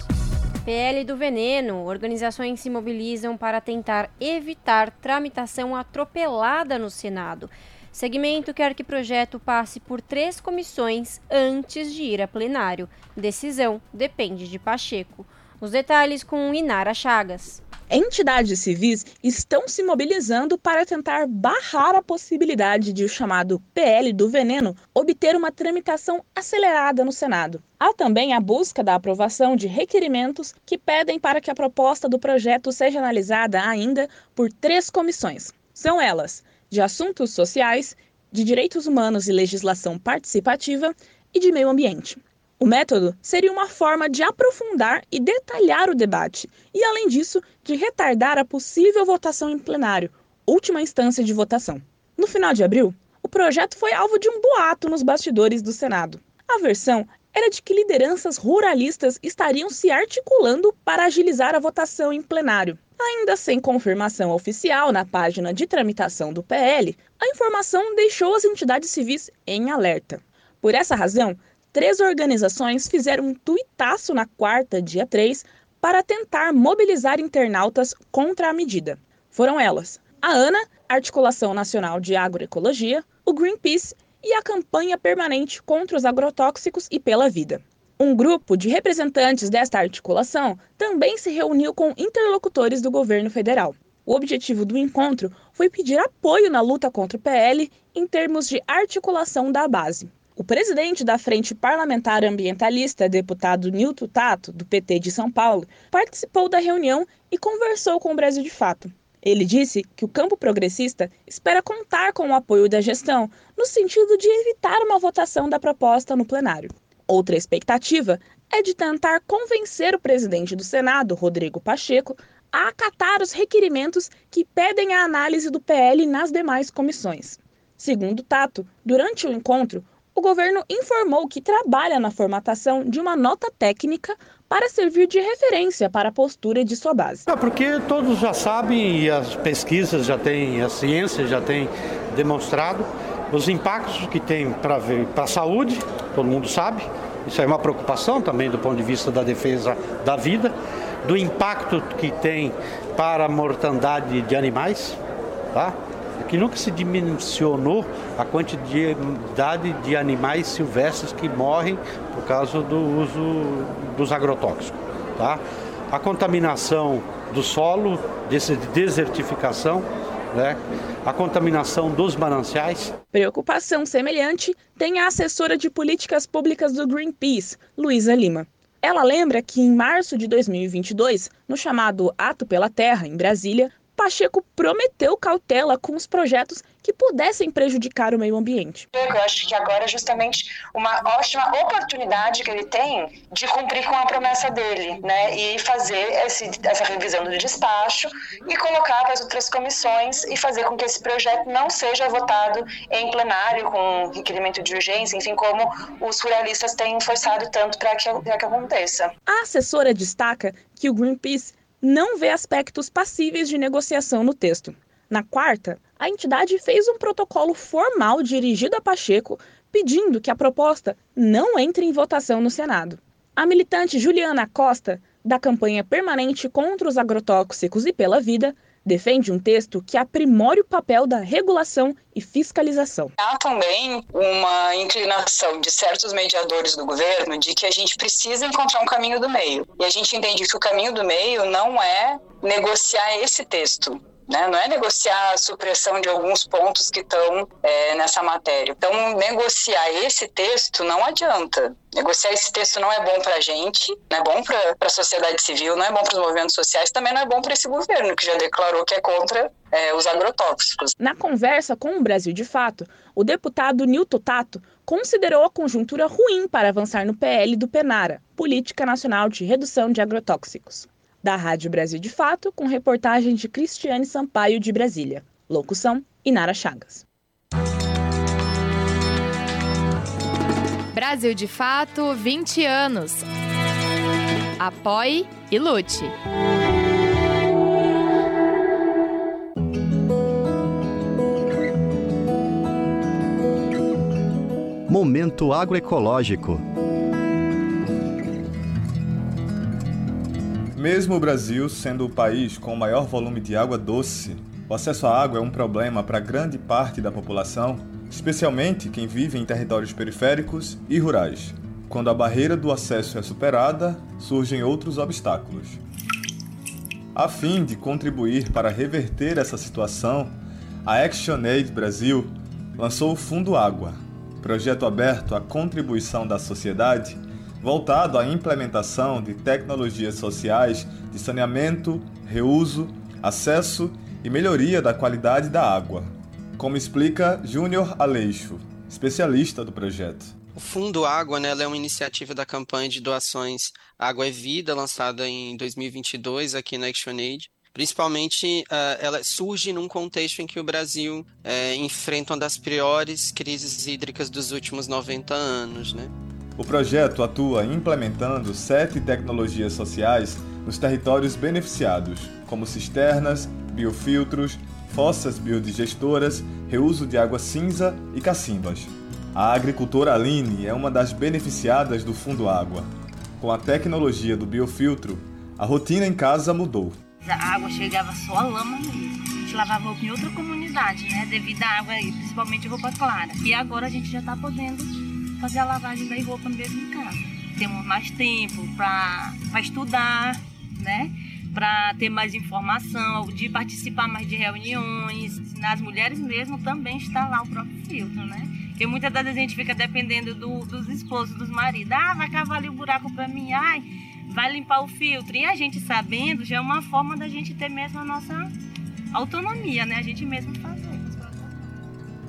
PL do veneno. Organizações se mobilizam para tentar evitar tramitação atropelada no Senado. Segmento quer que projeto passe por três comissões antes de ir a plenário. Decisão depende de Pacheco. Os detalhes com Inara Chagas.
Entidades civis estão se mobilizando para tentar barrar a possibilidade de o chamado PL do veneno obter uma tramitação acelerada no Senado. Há também a busca da aprovação de requerimentos que pedem para que a proposta do projeto seja analisada ainda por três comissões. São elas: de Assuntos Sociais, de Direitos Humanos e Legislação Participativa e de Meio Ambiente. O método seria uma forma de aprofundar e detalhar o debate, e, além disso, de retardar a possível votação em plenário, última instância de votação. No final de abril, o projeto foi alvo de um boato nos bastidores do Senado. A versão era de que lideranças ruralistas estariam se articulando para agilizar a votação em plenário. Ainda sem confirmação oficial na página de tramitação do PL, a informação deixou as entidades civis em alerta. Por essa razão, três organizações fizeram um tuitaço na quarta, dia 3, para tentar mobilizar internautas contra a medida. Foram elas: a ANA, Articulação Nacional de Agroecologia, o Greenpeace e a Campanha Permanente contra os Agrotóxicos e pela Vida. Um grupo de representantes desta articulação também se reuniu com interlocutores do governo federal. O objetivo do encontro foi pedir apoio na luta contra o PL em termos de articulação da base. O presidente da Frente Parlamentar Ambientalista, deputado Nilton Tato, do PT de São Paulo, participou da reunião e conversou com o Brasil de Fato. Ele disse que o campo progressista espera contar com o apoio da gestão, no sentido de evitar uma votação da proposta no plenário. Outra expectativa é de tentar convencer o presidente do Senado, Rodrigo Pacheco, a acatar os requerimentos que pedem a análise do PL nas demais comissões. Segundo Tato, durante o encontro, o governo informou que trabalha na formatação de uma nota técnica para servir de referência para a postura de sua base.
É porque todos já sabem e as pesquisas já têm, a ciência já tem demonstrado os impactos que tem para a saúde, todo mundo sabe. Isso é uma preocupação também do ponto de vista da defesa da vida, do impacto que tem para a mortandade de animais, tá? Que nunca se dimensionou a quantidade de animais silvestres que morrem por causa do uso dos agrotóxicos. Tá? A contaminação do solo, dessa desertificação, né? a contaminação dos mananciais.
Preocupação semelhante tem a assessora de políticas públicas do Greenpeace, Luísa Lima. Ela lembra que em março de 2022, no chamado Ato pela Terra, em Brasília, Pacheco prometeu cautela com os projetos que pudessem prejudicar o meio ambiente.
Eu acho que agora é justamente uma ótima oportunidade que ele tem de cumprir com a promessa dele, né? E fazer esse, essa revisão do despacho e colocar para as outras comissões e fazer com que esse projeto não seja votado em plenário com requerimento de urgência, enfim, como os ruralistas têm forçado tanto para que, que aconteça.
A assessora destaca que o Greenpeace não vê aspectos passíveis de negociação no texto. Na quarta, a entidade fez um protocolo formal dirigido a Pacheco pedindo que a proposta não entre em votação no Senado. A militante Juliana Costa, da campanha permanente contra os agrotóxicos e pela vida, defende um texto que aprimore o papel da regulação e fiscalização.
Há também uma inclinação de certos mediadores do governo de que a gente precisa encontrar um caminho do meio. E a gente entende que o caminho do meio não é negociar esse texto,
né? Não é negociar a supressão de alguns pontos que estão é, nessa matéria. Então, negociar esse texto não adianta. Negociar esse texto não é bom para a gente, não é bom para a sociedade civil, não é bom para os movimentos sociais, também não é bom para esse governo, que já declarou que é contra é, os agrotóxicos.
Na conversa com o Brasil de Fato, o deputado Nilton Tato considerou a conjuntura ruim para avançar no PL do Penara, Política Nacional de Redução de Agrotóxicos. Da Rádio Brasil de Fato, com reportagem de Cristiane Sampaio de Brasília. Locução: Inara Chagas.
Brasil de Fato 20 anos. Apoie e lute.
Momento agroecológico.
Mesmo o Brasil sendo o país com o maior volume de água doce, o acesso à água é um problema para grande parte da população especialmente quem vive em territórios periféricos e rurais. Quando a barreira do acesso é superada, surgem outros obstáculos. A fim de contribuir para reverter essa situação, a ActionAid Brasil lançou o Fundo Água, projeto aberto à contribuição da sociedade voltado à implementação de tecnologias sociais de saneamento, reuso, acesso e melhoria da qualidade da água como explica Júnior Aleixo, especialista do projeto.
O Fundo Água né, é uma iniciativa da campanha de doações Água é Vida, lançada em 2022 aqui na ActionAid. Principalmente, uh, ela surge num contexto em que o Brasil uh, enfrenta uma das piores crises hídricas dos últimos 90 anos. Né?
O projeto atua implementando sete tecnologias sociais nos territórios beneficiados, como cisternas, biofiltros, fossas biodigestoras, reuso de água cinza e cacimbas. A agricultora Aline é uma das beneficiadas do Fundo Água. Com a tecnologia do biofiltro, a rotina em casa mudou.
A água chegava só a lama mesmo. A gente lavava roupa em outra comunidade, né? Devido à água, principalmente roupa clara. E agora a gente já está podendo fazer a lavagem da roupa mesmo em casa. Temos mais tempo para estudar, né? para ter mais informação, de participar mais de reuniões. Nas mulheres mesmo também está lá o próprio filtro, né? Porque muitas das vezes a gente fica dependendo do, dos esposos, dos maridos. Ah, vai cavar ali o buraco para mim, ai, vai limpar o filtro. E a gente sabendo já é uma forma da gente ter mesmo a nossa autonomia, né? A gente mesmo fazer.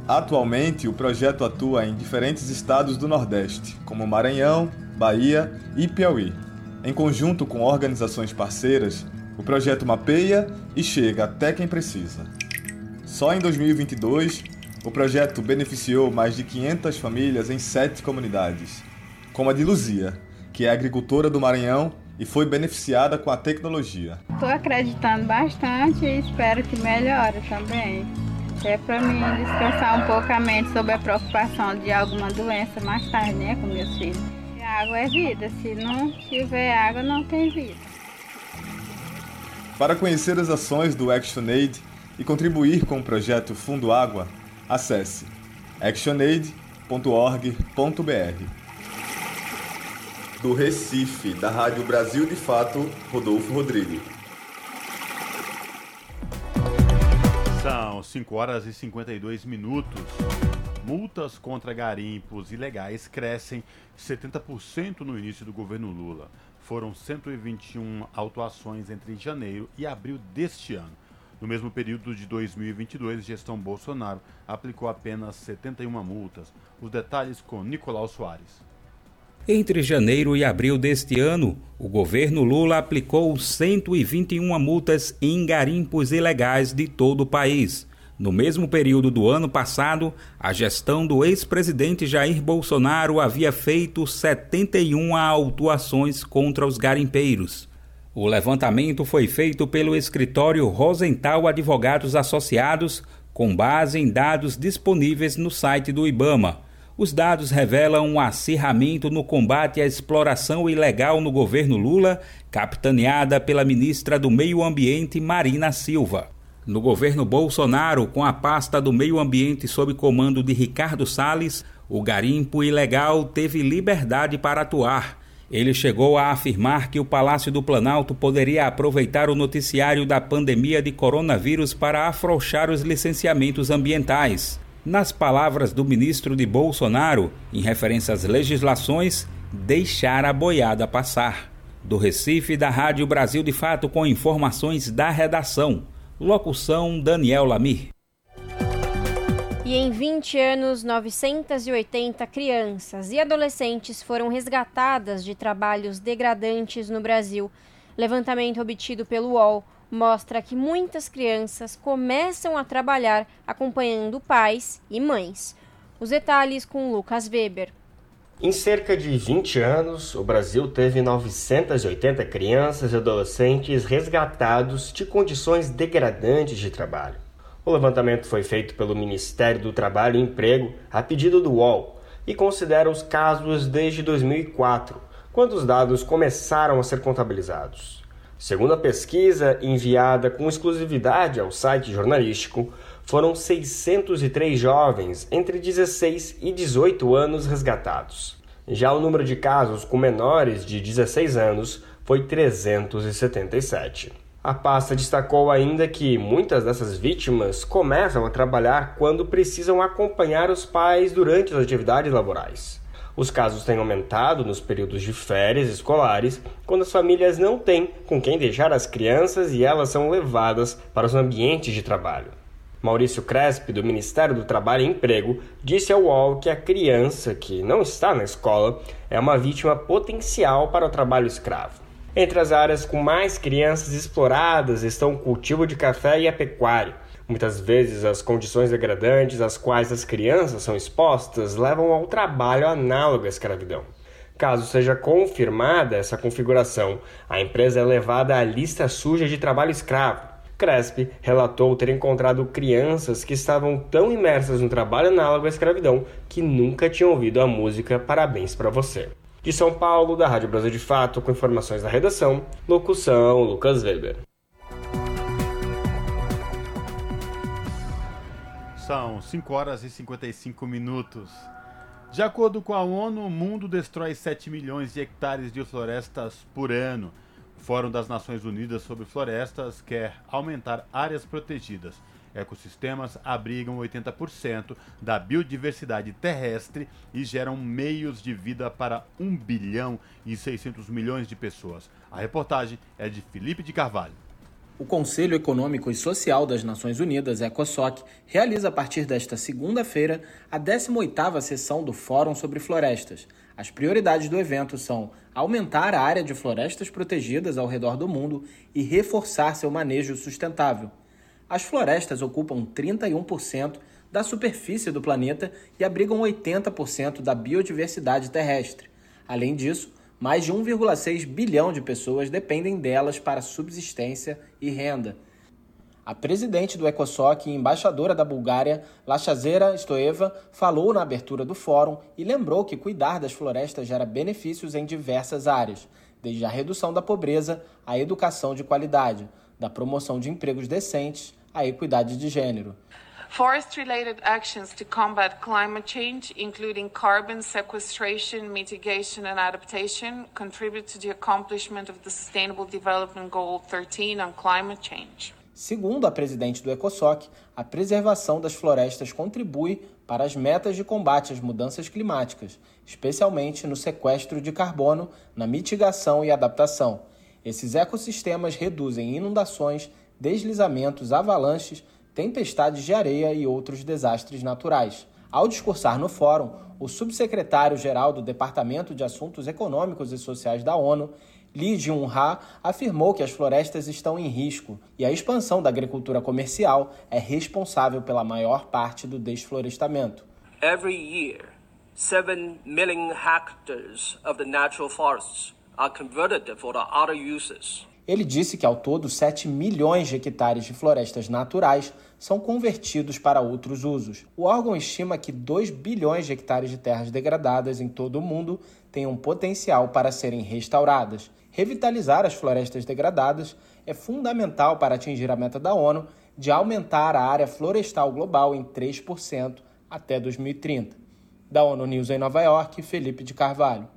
Atualmente, o projeto atua em diferentes estados do Nordeste, como Maranhão, Bahia e Piauí. Em conjunto com organizações parceiras, o projeto mapeia e chega até quem precisa. Só em 2022, o projeto beneficiou mais de 500 famílias em sete comunidades, como a de Luzia, que é agricultora do Maranhão e foi beneficiada com a tecnologia.
Estou acreditando bastante e espero que melhore também. É para mim descansar um pouco a mente sobre a preocupação de alguma doença mais tarde, né, com meus filhos. A água é vida, se não tiver água, não tem vida.
Para conhecer as ações do ActionAid e contribuir com o projeto Fundo Água, acesse actionaid.org.br. Do Recife, da Rádio Brasil de Fato, Rodolfo Rodrigo.
São 5 horas e 52 minutos. Multas contra garimpos ilegais crescem 70% no início do governo Lula. Foram 121 autuações entre janeiro e abril deste ano. No mesmo período de 2022, a gestão Bolsonaro aplicou apenas 71 multas. Os detalhes com Nicolau Soares.
Entre janeiro e abril deste ano, o governo Lula aplicou 121 multas em garimpos ilegais de todo o país. No mesmo período do ano passado, a gestão do ex-presidente Jair Bolsonaro havia feito 71 autuações contra os garimpeiros. O levantamento foi feito pelo escritório Rosenthal Advogados Associados, com base em dados disponíveis no site do Ibama. Os dados revelam um acirramento no combate à exploração ilegal no governo Lula, capitaneada pela ministra do Meio Ambiente Marina Silva. No governo Bolsonaro, com a pasta do meio ambiente sob comando de Ricardo Salles, o garimpo ilegal teve liberdade para atuar. Ele chegou a afirmar que o Palácio do Planalto poderia aproveitar o noticiário da pandemia de coronavírus para afrouxar os licenciamentos ambientais. Nas palavras do ministro de Bolsonaro, em referência às legislações, deixar a boiada passar. Do Recife, da Rádio Brasil de Fato, com informações da redação. Locução Daniel Lamir.
E em 20 anos, 980 crianças e adolescentes foram resgatadas de trabalhos degradantes no Brasil. Levantamento obtido pelo UOL mostra que muitas crianças começam a trabalhar acompanhando pais e mães. Os detalhes com Lucas Weber.
Em cerca de 20 anos, o Brasil teve 980 crianças e adolescentes resgatados de condições degradantes de trabalho. O levantamento foi feito pelo Ministério do Trabalho e Emprego a pedido do UOL e considera os casos desde 2004, quando os dados começaram a ser contabilizados. Segundo a pesquisa enviada com exclusividade ao site jornalístico, foram 603 jovens entre 16 e 18 anos resgatados. Já o número de casos com menores de 16 anos foi 377. A pasta destacou ainda que muitas dessas vítimas começam a trabalhar quando precisam acompanhar os pais durante as atividades laborais. Os casos têm aumentado nos períodos de férias escolares, quando as famílias não têm com quem deixar as crianças e elas são levadas para os ambientes de trabalho. Maurício Crespi, do Ministério do Trabalho e Emprego, disse ao UOL que a criança que não está na escola é uma vítima potencial para o trabalho escravo. Entre as áreas com mais crianças exploradas estão o cultivo de café e a pecuária. Muitas vezes, as condições degradantes às quais as crianças são expostas levam ao trabalho análogo à escravidão. Caso seja confirmada essa configuração, a empresa é levada à lista suja de trabalho escravo. Crespi relatou ter encontrado crianças que estavam tão imersas no trabalho análogo à escravidão que nunca tinham ouvido a música Parabéns para Você. De São Paulo, da Rádio Brasil de Fato, com informações da redação, locução Lucas Weber.
São 5 horas e 55 minutos. De acordo com a ONU, o mundo destrói 7 milhões de hectares de florestas por ano. O Fórum das Nações Unidas sobre Florestas quer aumentar áreas protegidas. Ecossistemas abrigam 80% da biodiversidade terrestre e geram meios de vida para 1 bilhão e 600 milhões de pessoas. A reportagem é de Felipe de Carvalho.
O Conselho Econômico e Social das Nações Unidas, ECOSOC, realiza a partir desta segunda-feira a 18ª sessão do Fórum sobre Florestas. As prioridades do evento são aumentar a área de florestas protegidas ao redor do mundo e reforçar seu manejo sustentável. As florestas ocupam 31% da superfície do planeta e abrigam 80% da biodiversidade terrestre. Além disso, mais de 1,6 bilhão de pessoas dependem delas para subsistência e renda. A presidente do ECOSOC e embaixadora da Bulgária, Lachazera Stoeva, falou na abertura do fórum e lembrou que cuidar das florestas gera benefícios em diversas áreas, desde a redução da pobreza à educação de qualidade, da promoção de empregos decentes à equidade de gênero.
Forest-related actions to combat climate change, including carbon sequestration, mitigation and adaptation, contribute to the accomplishment of the Sustainable Development Goal 13 on climate change.
Segundo a presidente do ECOSOC, a preservação das florestas contribui para as metas de combate às mudanças climáticas, especialmente no sequestro de carbono, na mitigação e adaptação. Esses ecossistemas reduzem inundações, deslizamentos, avalanches, tempestades de areia e outros desastres naturais. Ao discursar no fórum, o subsecretário-geral do Departamento de Assuntos Econômicos e Sociais da ONU, Lee Jun-ha, afirmou que as florestas estão em risco e a expansão da agricultura comercial é responsável pela maior parte do desflorestamento.
Every year, 7 million hectares of the natural forests are converted for the other uses.
Ele disse que ao todo 7 milhões de hectares de florestas naturais são convertidos para outros usos. O órgão estima que 2 bilhões de hectares de terras degradadas em todo o mundo têm um potencial para serem restauradas. Revitalizar as florestas degradadas é fundamental para atingir a meta da ONU de aumentar a área florestal global em 3% até 2030. Da ONU News em Nova York, Felipe de Carvalho.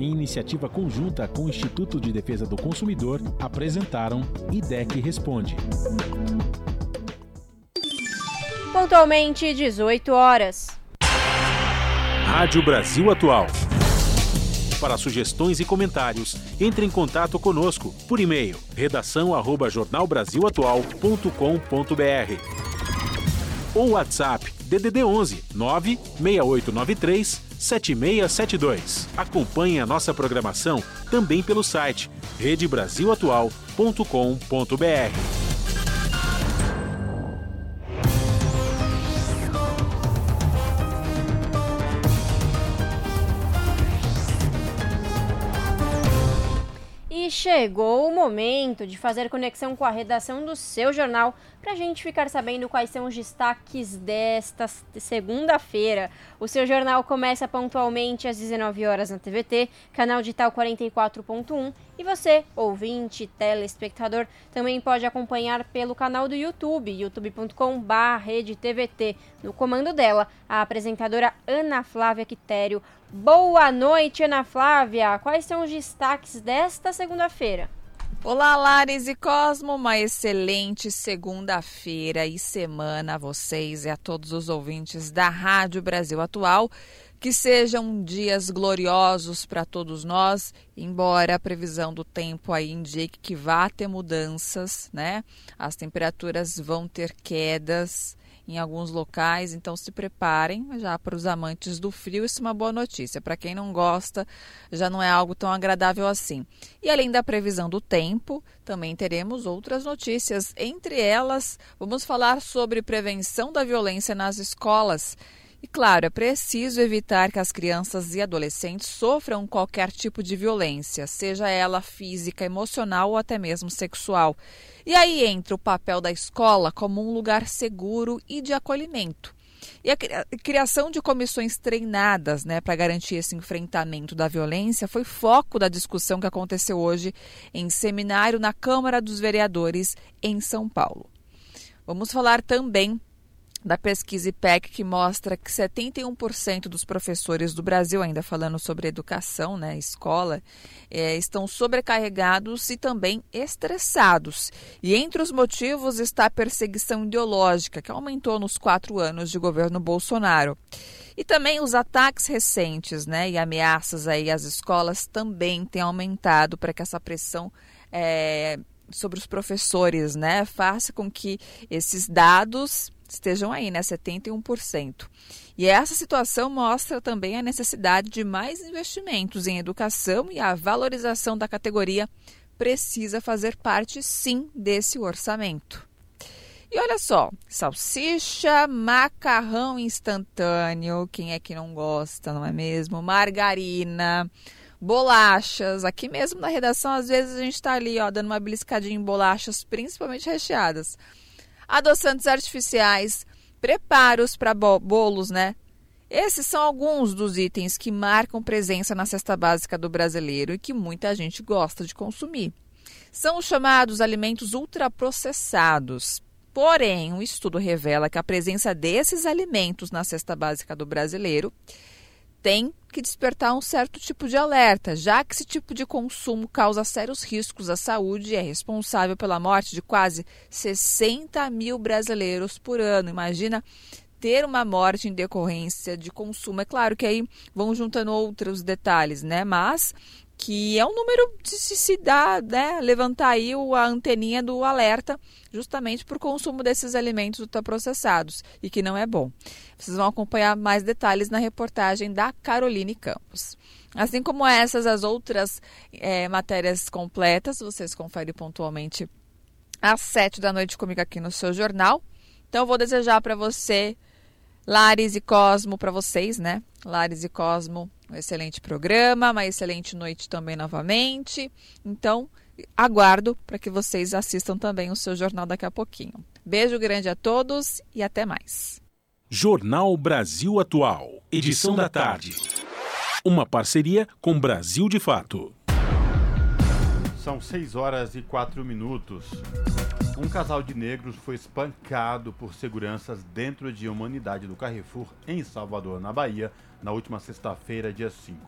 Em iniciativa conjunta com o Instituto de Defesa do Consumidor, apresentaram IDEC Responde.
Pontualmente 18 horas.
Rádio Brasil Atual. Para sugestões e comentários, entre em contato conosco por e-mail redação@jornalbrasilatual.com.br ou WhatsApp DDD 11 96893 7672. Acompanhe a nossa programação também pelo site redebrasilatual.com.br.
chegou o momento de fazer conexão com a redação do seu jornal para a gente ficar sabendo quais são os destaques desta segunda-feira. O seu jornal começa pontualmente às 19 horas na TVT, canal digital 44.1, e você, ouvinte, telespectador, também pode acompanhar pelo canal do YouTube, youtube.com/redetvt. No comando dela, a apresentadora Ana Flávia Quitério. Boa noite, Ana Flávia. Quais são os destaques desta segunda-feira?
Olá, Lares e Cosmo, uma excelente segunda-feira e semana a vocês e a todos os ouvintes da Rádio Brasil Atual. Que sejam dias gloriosos para todos nós, embora a previsão do tempo aí indique que vá ter mudanças, né? As temperaturas vão ter quedas em alguns locais, então se preparem já para os amantes do frio. Isso é uma boa notícia. Para quem não gosta, já não é algo tão agradável assim. E além da previsão do tempo, também teremos outras notícias. Entre elas, vamos falar sobre prevenção da violência nas escolas. E claro, é preciso evitar que as crianças e adolescentes sofram qualquer tipo de violência, seja ela física, emocional ou até mesmo sexual. E aí entra o papel da escola como um lugar seguro e de acolhimento. E a criação de comissões treinadas né, para garantir esse enfrentamento da violência foi foco da discussão que aconteceu hoje em seminário na Câmara dos Vereadores em São Paulo. Vamos falar também da pesquisa IPEC que mostra que 71% dos professores do Brasil, ainda falando sobre educação, né, escola, é, estão sobrecarregados e também estressados. E entre os motivos está a perseguição ideológica, que aumentou nos quatro anos de governo Bolsonaro. E também os ataques recentes né, e ameaças aí às escolas também têm aumentado para que essa pressão é, sobre os professores né, faça com que esses dados estejam aí, né, 71%. E essa situação mostra também a necessidade de mais investimentos em educação e a valorização da categoria precisa fazer parte sim desse orçamento. E olha só, salsicha, macarrão instantâneo, quem é que não gosta, não é mesmo? Margarina, bolachas. Aqui mesmo na redação, às vezes a gente está ali, ó, dando uma beliscadinha em bolachas, principalmente recheadas adoçantes artificiais, preparos para bolos, né? Esses são alguns dos itens que marcam presença na cesta básica do brasileiro e que muita gente gosta de consumir. São os chamados alimentos ultraprocessados. Porém, um estudo revela que a presença desses alimentos na cesta básica do brasileiro tem que despertar um certo tipo de alerta, já que esse tipo de consumo causa sérios riscos à saúde e é responsável pela morte de quase 60 mil brasileiros por ano. Imagina ter uma morte em decorrência de consumo. É claro que aí vão juntando outros detalhes, né? Mas que é um número de se dar, né, levantar aí a anteninha do alerta, justamente por consumo desses alimentos ultraprocessados e que não é bom. Vocês vão acompanhar mais detalhes na reportagem da Caroline Campos. Assim como essas, as outras é, matérias completas, vocês conferem pontualmente às sete da noite comigo aqui no seu jornal. Então, eu vou desejar para você, Lares e Cosmo, para vocês, né? Lares e Cosmo, um excelente programa, uma excelente noite também novamente. Então, aguardo para que vocês assistam também o seu jornal daqui a pouquinho. Beijo grande a todos e até mais.
Jornal Brasil Atual, edição da tarde. Uma parceria com Brasil de Fato.
São 6 horas e 4 minutos. Um casal de negros foi espancado por seguranças dentro de uma unidade do Carrefour em Salvador, na Bahia, na última sexta-feira, dia 5.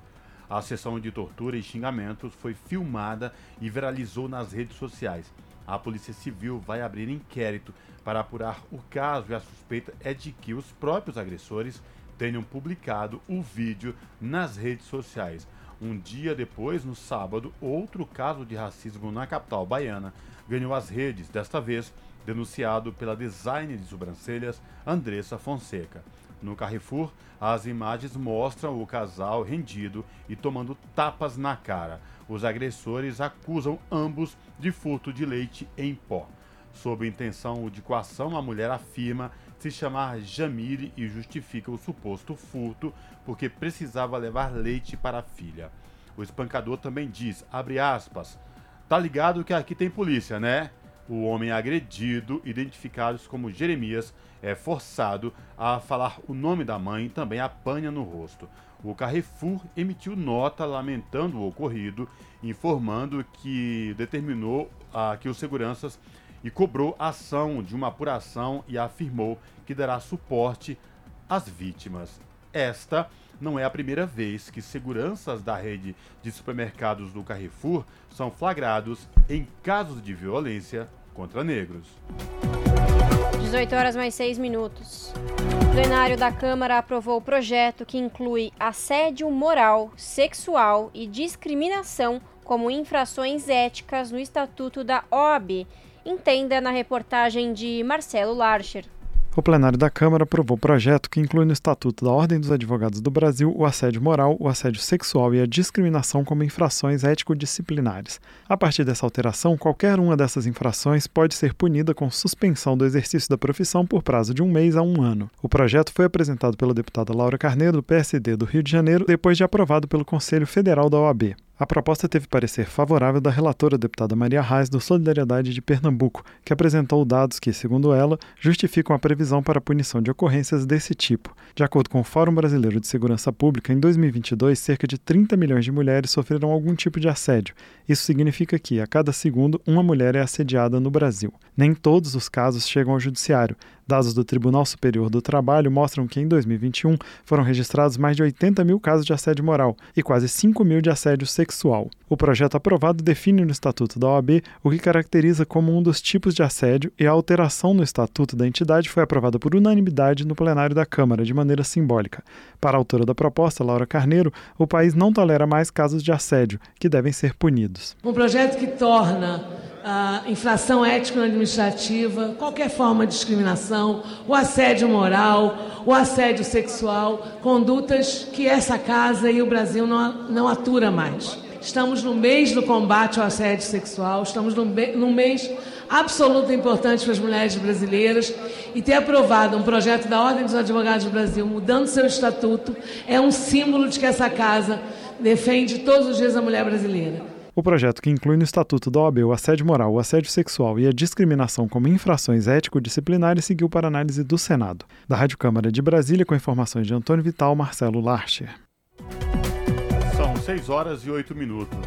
A sessão de tortura e xingamentos foi filmada e viralizou nas redes sociais. A Polícia Civil vai abrir inquérito para apurar o caso e a suspeita é de que os próprios agressores tenham publicado o vídeo nas redes sociais. Um dia depois, no sábado, outro caso de racismo na capital baiana ganhou as redes, desta vez denunciado pela designer de sobrancelhas Andressa Fonseca. No Carrefour, as imagens mostram o casal rendido e tomando tapas na cara. Os agressores acusam ambos de furto de leite em pó. Sob intenção de coação, a mulher afirma se chamar Jamile e justifica o suposto furto porque precisava levar leite para a filha. O espancador também diz, abre aspas, tá ligado que aqui tem polícia, né? O homem agredido, identificados como Jeremias, é forçado a falar o nome da mãe e também apanha no rosto. O Carrefour emitiu nota lamentando o ocorrido, informando que determinou ah, que os seguranças e cobrou ação de uma apuração e afirmou que dará suporte às vítimas. Esta não é a primeira vez que seguranças da rede de supermercados do Carrefour são flagrados em casos de violência contra negros.
18 horas mais 6 minutos. O plenário da Câmara aprovou o projeto que inclui assédio moral, sexual e discriminação como infrações éticas no Estatuto da OAB. Entenda na reportagem de Marcelo Larcher.
O plenário da Câmara aprovou projeto que inclui no Estatuto da Ordem dos Advogados do Brasil o assédio moral, o assédio sexual e a discriminação como infrações ético-disciplinares. A partir dessa alteração, qualquer uma dessas infrações pode ser punida com suspensão do exercício da profissão por prazo de um mês a um ano. O projeto foi apresentado pela deputada Laura Carneiro, do PSD do Rio de Janeiro, depois de aprovado pelo Conselho Federal da OAB. A proposta teve parecer favorável da relatora deputada Maria Reis do Solidariedade de Pernambuco, que apresentou dados que, segundo ela, justificam a previsão para a punição de ocorrências desse tipo. De acordo com o Fórum Brasileiro de Segurança Pública, em 2022, cerca de 30 milhões de mulheres sofreram algum tipo de assédio. Isso significa que, a cada segundo, uma mulher é assediada no Brasil. Nem todos os casos chegam ao judiciário. Dados do Tribunal Superior do Trabalho mostram que em 2021 foram registrados mais de 80 mil casos de assédio moral e quase 5 mil de assédio sexual. O projeto aprovado define no Estatuto da OAB o que caracteriza como um dos tipos de assédio e a alteração no Estatuto da entidade foi aprovada por unanimidade no plenário da Câmara, de maneira simbólica. Para a autora da proposta, Laura Carneiro, o país não tolera mais casos de assédio, que devem ser punidos.
Um projeto que torna a infração ético-administrativa, qualquer forma de discriminação, o assédio moral, o assédio sexual, condutas que essa casa e o Brasil não, não atura mais. Estamos no mês do combate ao assédio sexual, estamos num, mês absolutamente importante para as mulheres brasileiras e ter aprovado um projeto da Ordem dos Advogados do Brasil mudando seu estatuto é um símbolo de que essa casa defende todos os dias a mulher brasileira.
O projeto, que inclui no Estatuto da OAB o assédio moral, o assédio sexual e a discriminação como infrações ético-disciplinares, seguiu para análise do Senado. Da Rádio Câmara de Brasília, com informações de Antônio Vital, Marcelo Larcher.
São 6 horas e 8 minutos.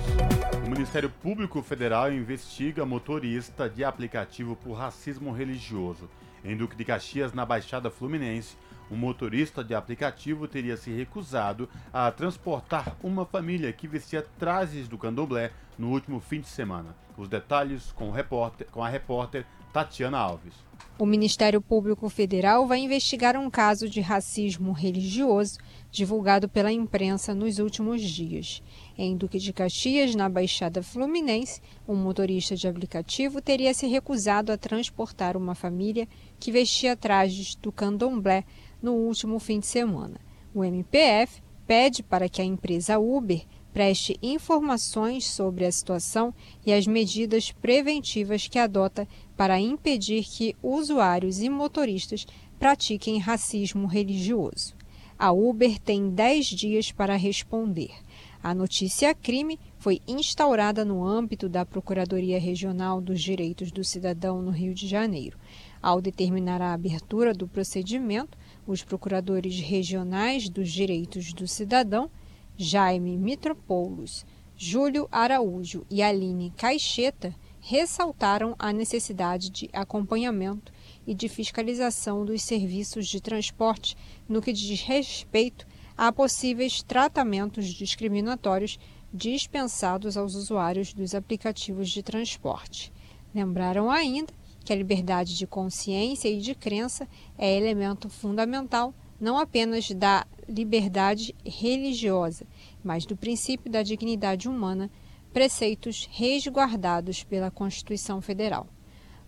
O Ministério Público Federal investiga motorista de aplicativo por racismo religioso. Em Duque de Caxias, na Baixada Fluminense, um motorista de aplicativo teria se recusado a transportar uma família que vestia trajes do candomblé no último fim de semana. Os detalhes com, repórter, com a repórter Tatiana Alves.
O Ministério Público Federal vai investigar um caso de racismo religioso divulgado pela imprensa nos últimos dias. Em Duque de Caxias, na Baixada Fluminense, um motorista de aplicativo teria se recusado a transportar uma família que vestia trajes do candomblé no último fim de semana. O MPF pede para que a empresa Uber preste informações sobre a situação e as medidas preventivas que adota para impedir que usuários e motoristas pratiquem racismo religioso. A Uber tem 10 dias para responder. A notícia crime foi instaurada no âmbito da Procuradoria Regional dos Direitos do Cidadão no Rio de Janeiro. Ao determinar a abertura do procedimento, os procuradores regionais dos direitos do cidadão, Jaime Mitropoulos, Júlio Araújo e Aline Caixeta, ressaltaram a necessidade de acompanhamento e de fiscalização dos serviços de transporte no que diz respeito a possíveis tratamentos discriminatórios dispensados aos usuários dos aplicativos de transporte. Lembraram ainda que a liberdade de consciência e de crença é elemento fundamental não apenas da liberdade religiosa, mas do princípio da dignidade humana, preceitos resguardados pela Constituição Federal.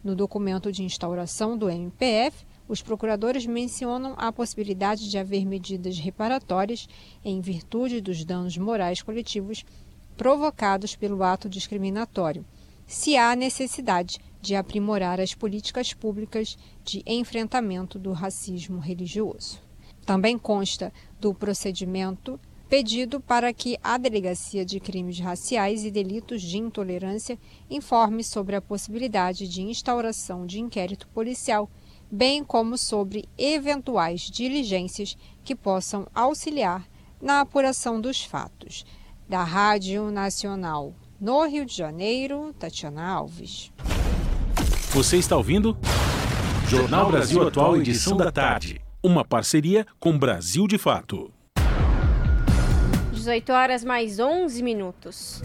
No documento de instauração do MPF, os procuradores mencionam a possibilidade de haver medidas reparatórias em virtude dos danos morais coletivos provocados pelo ato discriminatório, se há necessidade de aprimorar as políticas públicas de enfrentamento do racismo religioso. Também consta do procedimento pedido para que a Delegacia de Crimes Raciais e Delitos de Intolerância informe sobre a possibilidade de instauração de inquérito policial, bem como sobre eventuais diligências que possam auxiliar na apuração dos fatos. Da Rádio Nacional no Rio de Janeiro, Tatiana Alves.
Você está ouvindo? Jornal Brasil Atual, edição da tarde. Uma parceria com Brasil de Fato.
18 horas mais 11 minutos.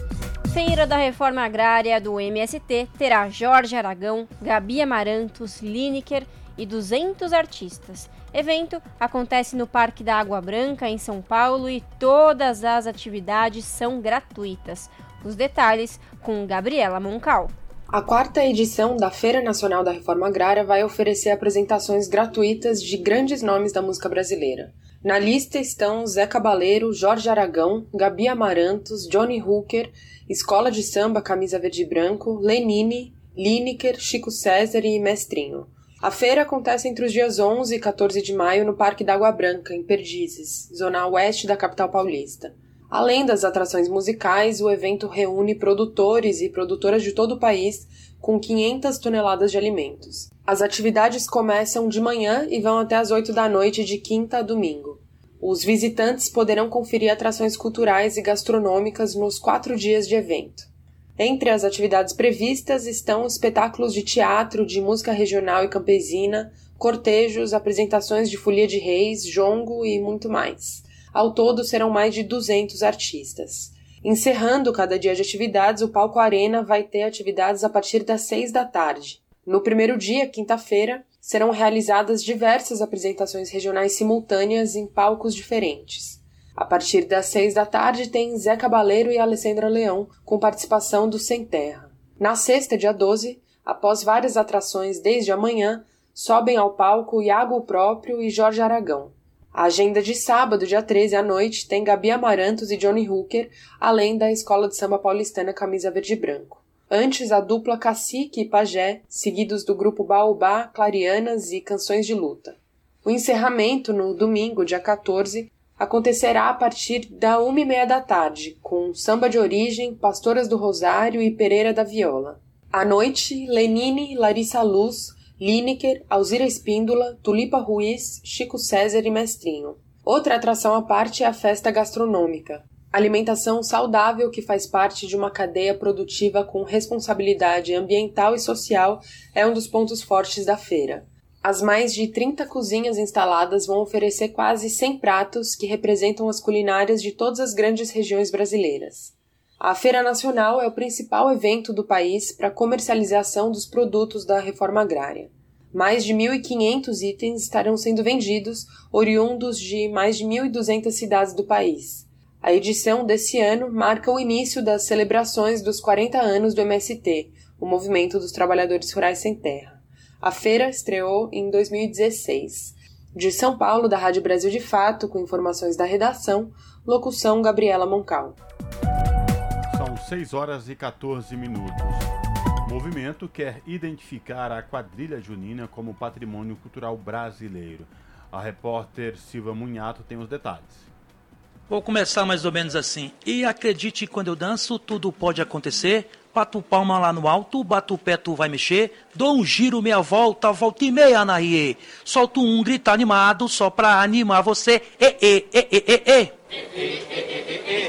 Feira da Reforma Agrária do MST terá Jorge Aragão, Gabi Amarantos, Lineker e 200 artistas. Evento acontece no Parque da Água Branca, em São Paulo, e todas as atividades são gratuitas. Os detalhes com Gabriela Moncal.
A quarta edição da Feira Nacional da Reforma Agrária vai oferecer apresentações gratuitas de grandes nomes da música brasileira. Na lista estão Zé Cabaleiro, Jorge Aragão, Gabi Amarantos, Johnny Hooker, Escola de Samba Camisa Verde e Branco, Lenine, Lineker, Chico César e Mestrinho. A feira acontece entre os dias 11 e 14 de maio no Parque da Água Branca, em Perdizes, zona oeste da capital paulista. Além das atrações musicais, o evento reúne produtores e produtoras de todo o país com 500 toneladas de alimentos. As atividades começam de manhã e vão até as 8 da noite de quinta a domingo. Os visitantes poderão conferir atrações culturais e gastronômicas nos quatro dias de evento. Entre as atividades previstas estão espetáculos de teatro, de música regional e campesina, cortejos, apresentações de folia de reis, jongo e muito mais. Ao todo serão mais de 200 artistas. Encerrando cada dia de atividades, o Palco Arena vai ter atividades a partir das 6 da tarde. No primeiro dia, quinta-feira, serão realizadas diversas apresentações regionais simultâneas em palcos diferentes. A partir das 6 da tarde tem Zé Cabaleiro e Alessandra Leão, com participação do Sem Terra. Na sexta, dia 12, após várias atrações desde amanhã, sobem ao palco Iago Próprio e Jorge Aragão. A agenda de sábado, dia 13 à noite, tem Gabi Amarantos e Johnny Hooker, além da Escola de Samba Paulistana Camisa Verde e Branco. Antes, a dupla Cacique e Pajé, seguidos do grupo Baobá, Clarianas e Canções de Luta. O encerramento, no domingo, dia 14, acontecerá a partir da uma e meia da tarde, com Samba de Origem, Pastoras do Rosário e Pereira da Viola. À noite, Lenine, Larissa Luz, Lineker, Alzira Espíndola, Tulipa Ruiz, Chico César e Mestrinho. Outra atração à parte é a festa gastronômica. Alimentação saudável que faz parte de uma cadeia produtiva com responsabilidade ambiental e social é um dos pontos fortes da feira. As mais de 30 cozinhas instaladas vão oferecer quase 100 pratos que representam as culinárias de todas as grandes regiões brasileiras. A Feira Nacional é o principal evento do país para comercialização dos produtos da reforma agrária. Mais de 1.500 itens estarão sendo vendidos, oriundos de mais de 1.200 cidades do país. A edição desse ano marca o início das celebrações dos 40 anos do MST, o Movimento dos Trabalhadores Rurais Sem Terra. A feira estreou em 2016. De São Paulo, da Rádio Brasil de Fato, com informações da redação, locução Gabriela Moncal.
São 6 horas e 14 minutos. O movimento quer identificar a quadrilha junina como patrimônio cultural brasileiro. A repórter Silva Munhato tem os detalhes.
Vou começar mais ou menos assim. E acredite, quando eu danço, tudo pode acontecer. Bato palma lá no alto, bato o pé, tu vai mexer. Dou um giro, meia volta, volta e meia na rie. Solto um grito animado, só pra animar você. E, e, e. e, e,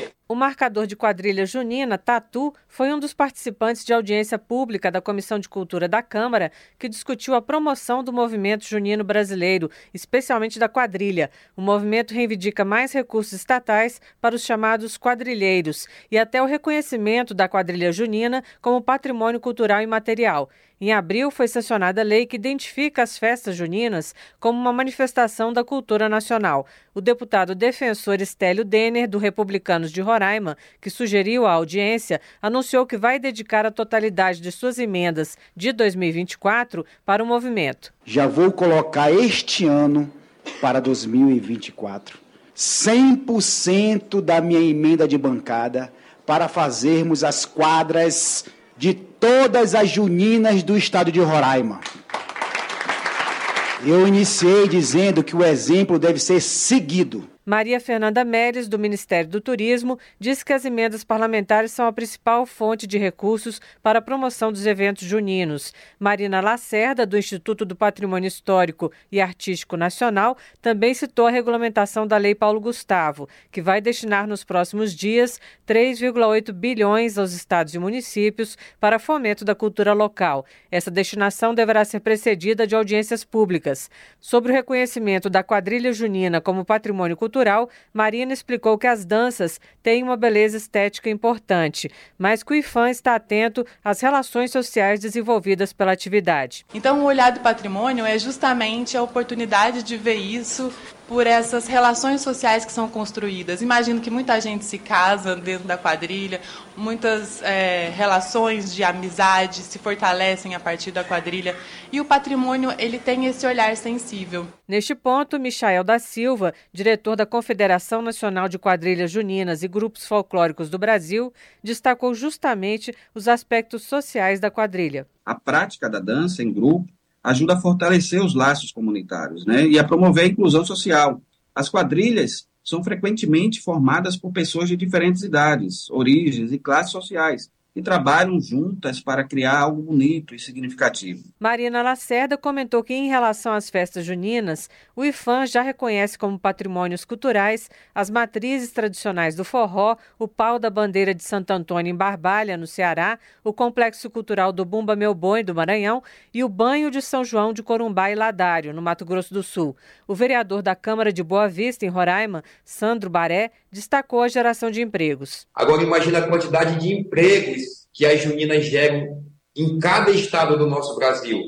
e
o marcador de quadrilha junina, Tatu, foi um dos participantes de audiência pública da Comissão de Cultura da Câmara que discutiu a promoção do movimento junino brasileiro, especialmente da quadrilha. O movimento reivindica mais recursos estatais para os chamados quadrilheiros e até o reconhecimento da quadrilha junina como patrimônio cultural imaterial. Em abril, foi sancionada a lei que identifica as festas juninas como uma manifestação da cultura nacional. O deputado defensor Estélio Denner, do Republicanos de Roraima, que sugeriu a audiência, anunciou que vai dedicar a totalidade de suas emendas de 2024 para o movimento.
Já vou colocar este ano para 2024 100% da minha emenda de bancada para fazermos as quadras de todas as juninas do estado de Roraima. Eu iniciei dizendo que o exemplo deve ser seguido.
Maria Fernanda Meres, do Ministério do Turismo, diz que as emendas parlamentares são a principal fonte de recursos para a promoção dos eventos juninos. Marina Lacerda, do Instituto do Patrimônio Histórico e Artístico Nacional, também citou a regulamentação da Lei Paulo Gustavo, que vai destinar nos próximos dias 3,8 bilhões aos estados e municípios para fomento da cultura local. Essa destinação deverá ser precedida de audiências públicas. Sobre o reconhecimento da quadrilha junina como patrimônio cultural, cultural, Marina explicou que as danças têm uma beleza estética importante, mas que o IFAM está atento às relações sociais desenvolvidas pela atividade.
Então, o olhar do patrimônio é justamente a oportunidade de ver isso por essas relações sociais que são construídas. Imagino que muita gente se casa dentro da quadrilha, muitas é, relações de amizade se fortalecem a partir da quadrilha e o patrimônio ele tem esse olhar sensível.
Neste ponto, Michael da Silva, diretor da Confederação Nacional de Quadrilhas Juninas e Grupos Folclóricos do Brasil, destacou justamente os aspectos sociais da quadrilha.
A prática da dança em grupo ajuda a fortalecer os laços comunitários né, e a promover a inclusão social. As quadrilhas são frequentemente formadas por pessoas de diferentes idades, origens e classes sociais, e trabalham juntas para criar algo bonito e significativo.
Marina Lacerda comentou que, em relação às festas juninas, o IFAM já reconhece como patrimônios culturais as matrizes tradicionais do forró, o pau da bandeira de Santo Antônio em Barbalha, no Ceará, o complexo cultural do Bumba Meu Boi, do Maranhão, e o banho de São João de Corumbá e Ladário, no Mato Grosso do Sul. O vereador da Câmara de Boa Vista, em Roraima, Sandro Baré, destacou a geração de empregos.
Agora imagina a quantidade de empregos que as juninas geram em cada estado do nosso Brasil,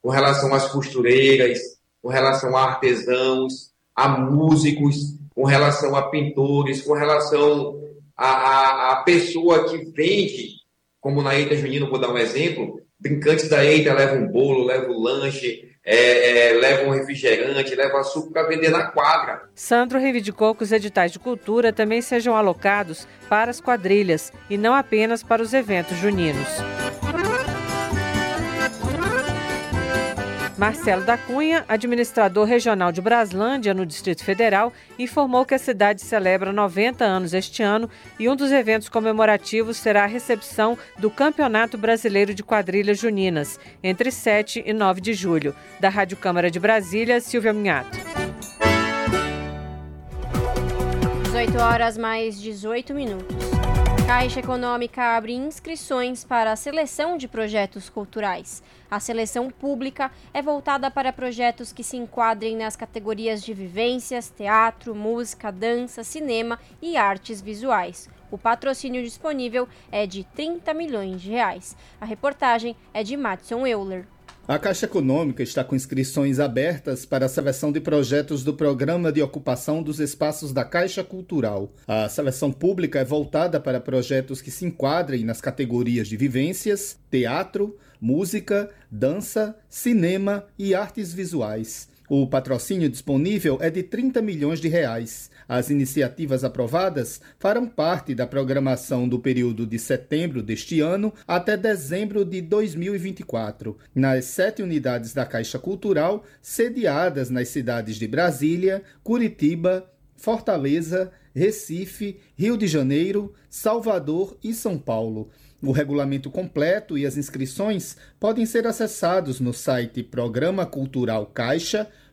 com relação às costureiras, com relação a artesãos, a músicos, com relação a pintores, com relação a, a, a pessoa que vende, como na Eita Junina, vou dar um exemplo, brincantes da Eita levam um bolo, levam um lanche, é, é, leva um refrigerante, leva açúcar para vender na quadra.
Sandro reivindicou que os editais de cultura também sejam alocados para as quadrilhas e não apenas para os eventos juninos. Marcelo da Cunha, administrador regional de Braslândia, no Distrito Federal, informou que a cidade celebra 90 anos este ano e um dos eventos comemorativos será a recepção do Campeonato Brasileiro de Quadrilhas Juninas, entre 7 e 9 de julho. Da Rádio Câmara de Brasília, Silvia Minhato.
18 horas mais 18 minutos. Caixa Econômica abre inscrições para a seleção de projetos culturais. A seleção pública é voltada para projetos que se enquadrem nas categorias de vivências, teatro, música, dança, cinema e artes visuais. O patrocínio disponível é de 30 milhões de reais. A reportagem é de Matson Euler.
A Caixa Econômica está com inscrições abertas para a seleção de projetos do Programa de Ocupação dos Espaços da Caixa Cultural. A seleção pública é voltada para projetos que se enquadrem nas categorias de vivências, teatro, música, dança, cinema e artes visuais. O patrocínio disponível é de 30 milhões de reais. As iniciativas aprovadas farão parte da programação do período de setembro deste ano até dezembro de 2024, nas sete unidades da Caixa Cultural, sediadas nas cidades de Brasília, Curitiba, Fortaleza, Recife, Rio de Janeiro, Salvador e São Paulo. O regulamento completo e as inscrições podem ser acessados no site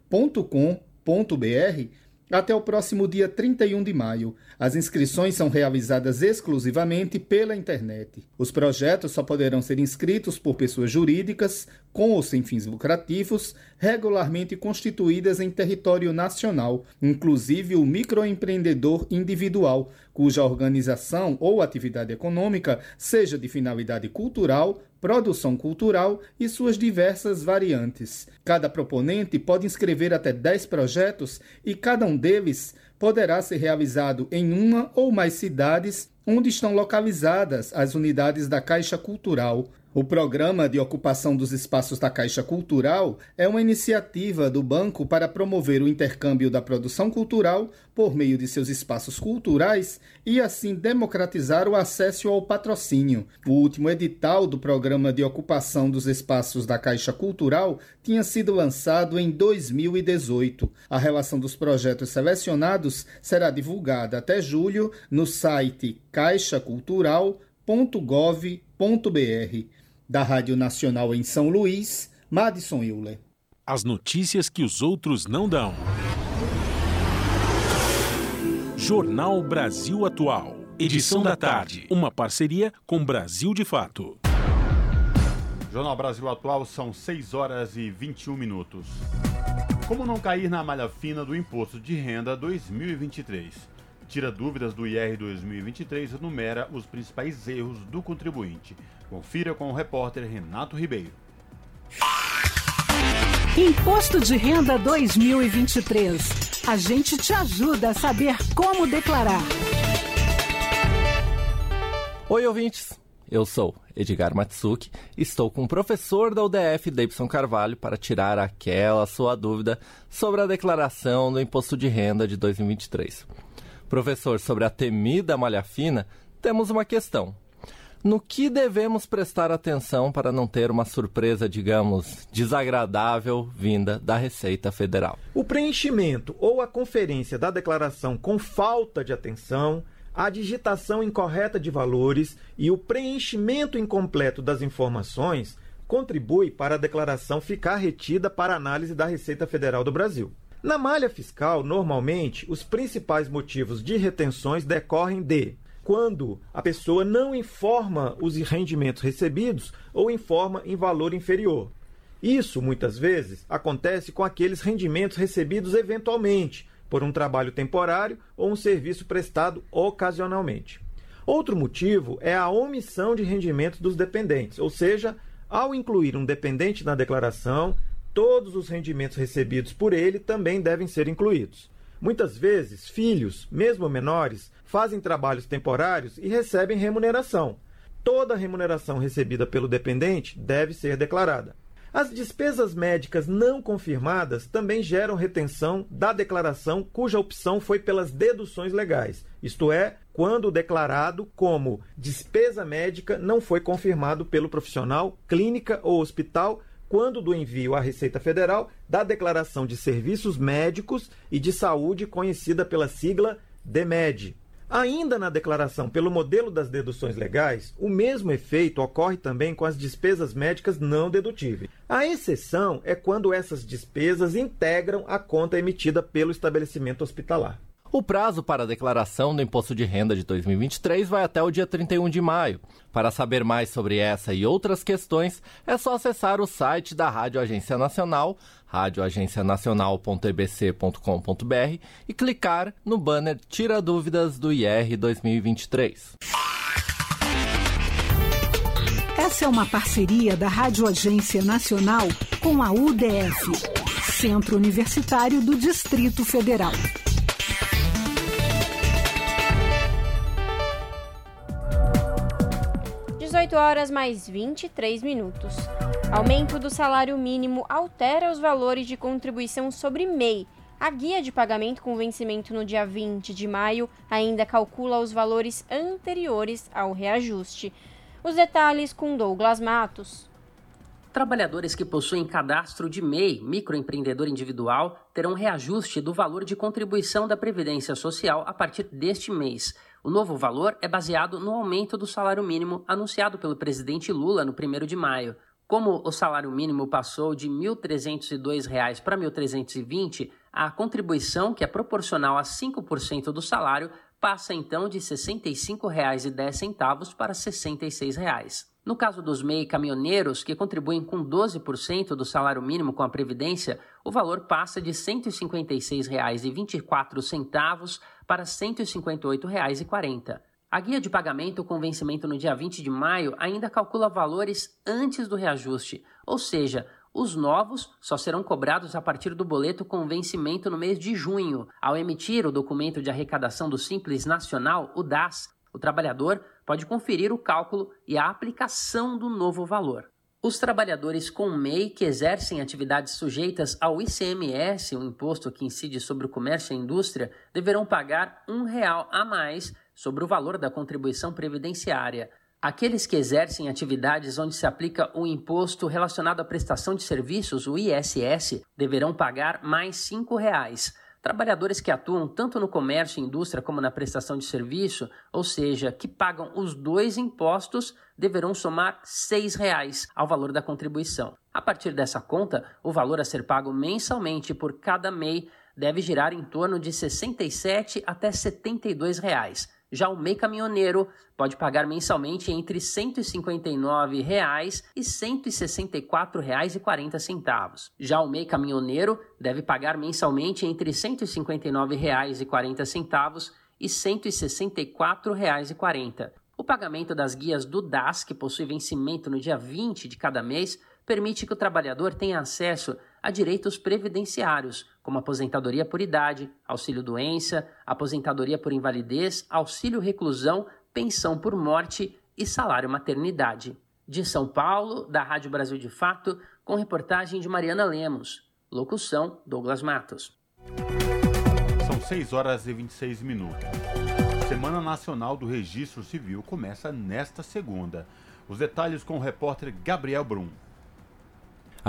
programaculturalcaixa.com.br até o próximo dia 31 de maio. As inscrições são realizadas exclusivamente pela internet. Os projetos só poderão ser inscritos por pessoas jurídicas, com ou sem fins lucrativos, regularmente constituídas em território nacional, inclusive o microempreendedor individual, cuja organização ou atividade econômica seja de finalidade cultural, produção cultural e suas diversas variantes. Cada proponente pode inscrever até 10 projetos e cada um deles poderá ser realizado em uma ou mais cidades onde estão localizadas as unidades da Caixa Cultural. O Programa de Ocupação dos Espaços da Caixa Cultural é uma iniciativa do banco para promover o intercâmbio da produção cultural por meio de seus espaços culturais e assim democratizar o acesso ao patrocínio. O último edital do Programa de Ocupação dos Espaços da Caixa Cultural tinha sido lançado em 2018. A relação dos projetos selecionados será divulgada até julho no site caixacultural.gov.br. Da Rádio Nacional em São Luís, Madison Euler.
As notícias que os outros não dão. Jornal Brasil Atual. Edição da tarde. Uma parceria com Brasil de Fato.
Jornal Brasil Atual são 6 horas e 21 minutos. Como não cair na malha fina do Imposto de Renda 2023? Tira dúvidas do IR 2023 e enumera os principais erros do contribuinte. Confira com o repórter Renato Ribeiro.
Imposto de Renda 2023. A gente te ajuda a saber como declarar.
Oi, ouvintes. Eu sou Edgar Matsuki, estou com o professor da UDF, Davidson Carvalho, para tirar aquela sua dúvida sobre a declaração do Imposto de Renda de 2023. Professor, sobre a temida malha fina, temos uma questão no que devemos prestar atenção para não ter uma surpresa, digamos, desagradável vinda da Receita Federal?
O preenchimento ou a conferência da declaração com falta de atenção, a digitação incorreta de valores e o preenchimento incompleto das informações contribui para a declaração ficar retida para análise da Receita Federal do Brasil. Na malha fiscal, normalmente, os principais motivos de retenções decorrem de quando a pessoa não informa os rendimentos recebidos ou informa em valor inferior. Isso, muitas vezes, acontece com aqueles rendimentos recebidos eventualmente, por um trabalho temporário ou um serviço prestado ocasionalmente. Outro motivo é a omissão de rendimentos dos dependentes, ou seja, ao incluir um dependente na declaração, todos os rendimentos recebidos por ele também devem ser incluídos. Muitas vezes, filhos, mesmo menores, fazem trabalhos temporários e recebem remuneração. Toda remuneração recebida pelo dependente deve ser declarada. As despesas médicas não confirmadas também geram retenção da declaração cuja opção foi pelas deduções legais, isto é, quando o declarado como despesa médica não foi confirmado pelo profissional, clínica ou hospital quando do envio à Receita Federal da declaração de serviços médicos e de saúde conhecida pela sigla DEMED. Ainda na declaração pelo modelo das deduções legais, o mesmo efeito ocorre também com as despesas médicas não dedutíveis. A exceção é quando essas despesas integram a conta emitida pelo estabelecimento hospitalar.
O prazo para a declaração do imposto de renda de 2023 vai até o dia 31 de maio. Para saber mais sobre essa e outras questões, é só acessar o site da Rádio Agência Nacional, radioagencianacional.ebc.com.br e clicar no banner Tira Dúvidas do IR 2023.
Essa é uma parceria da Rádio Agência Nacional com a UDF, Centro Universitário do Distrito Federal.
18 horas mais 23 minutos. Aumento do salário mínimo altera os valores de contribuição sobre MEI. A guia de pagamento com vencimento no dia 20 de maio ainda calcula os valores anteriores ao reajuste. Os detalhes com Douglas Matos.
Trabalhadores que possuem cadastro de MEI, microempreendedor individual, terão reajuste do valor de contribuição da Previdência Social a partir deste mês. O novo valor é baseado no aumento do salário mínimo anunciado pelo presidente Lula no 1 de maio. Como o salário mínimo passou de R$ 1.302 para R$ 1.320, a contribuição, que é proporcional a 5% do salário, passa então de R$ 65,10 para R$ 66. No caso dos MEI caminhoneiros, que contribuem com 12% do salário mínimo com a Previdência, o valor passa de R$ 156,24 para R$ 158,40. A guia de pagamento com vencimento no dia 20 de maio ainda calcula valores antes do reajuste, ou seja, os novos só serão cobrados a partir do boleto com vencimento no mês de junho. Ao emitir o documento de arrecadação do Simples Nacional, o DAS, o trabalhador pode conferir o cálculo e a aplicação do novo valor. Os trabalhadores com MEI que exercem atividades sujeitas ao ICMS, o imposto que incide sobre o comércio e a indústria, deverão pagar um real a mais sobre o valor da contribuição previdenciária. Aqueles que exercem atividades onde se aplica o imposto relacionado à prestação de serviços, o ISS, deverão pagar mais R$ reais. Trabalhadores que atuam tanto no comércio e indústria como na prestação de serviço, ou seja, que pagam os dois impostos, deverão somar R$ 6,00 ao valor da contribuição. A partir dessa conta, o valor a ser pago mensalmente por cada MEI deve girar em torno de R$ 67 até 72 reais. Já o MEI caminhoneiro pode pagar mensalmente entre 159 reais e R$ 164,40. Já o MEI caminhoneiro deve pagar mensalmente entre R$ 159,40 e R$ 164,40. O pagamento das guias do DAS, que possui vencimento no dia 20 de cada mês, permite que o trabalhador tenha acesso a direitos previdenciários, como aposentadoria por idade, auxílio doença, aposentadoria por invalidez, auxílio reclusão, pensão por morte e salário maternidade. De São Paulo, da Rádio Brasil de Fato, com reportagem de Mariana Lemos. Locução: Douglas Matos.
São 6 horas e 26 minutos. Semana Nacional do Registro Civil começa nesta segunda. Os detalhes com o repórter Gabriel Brum.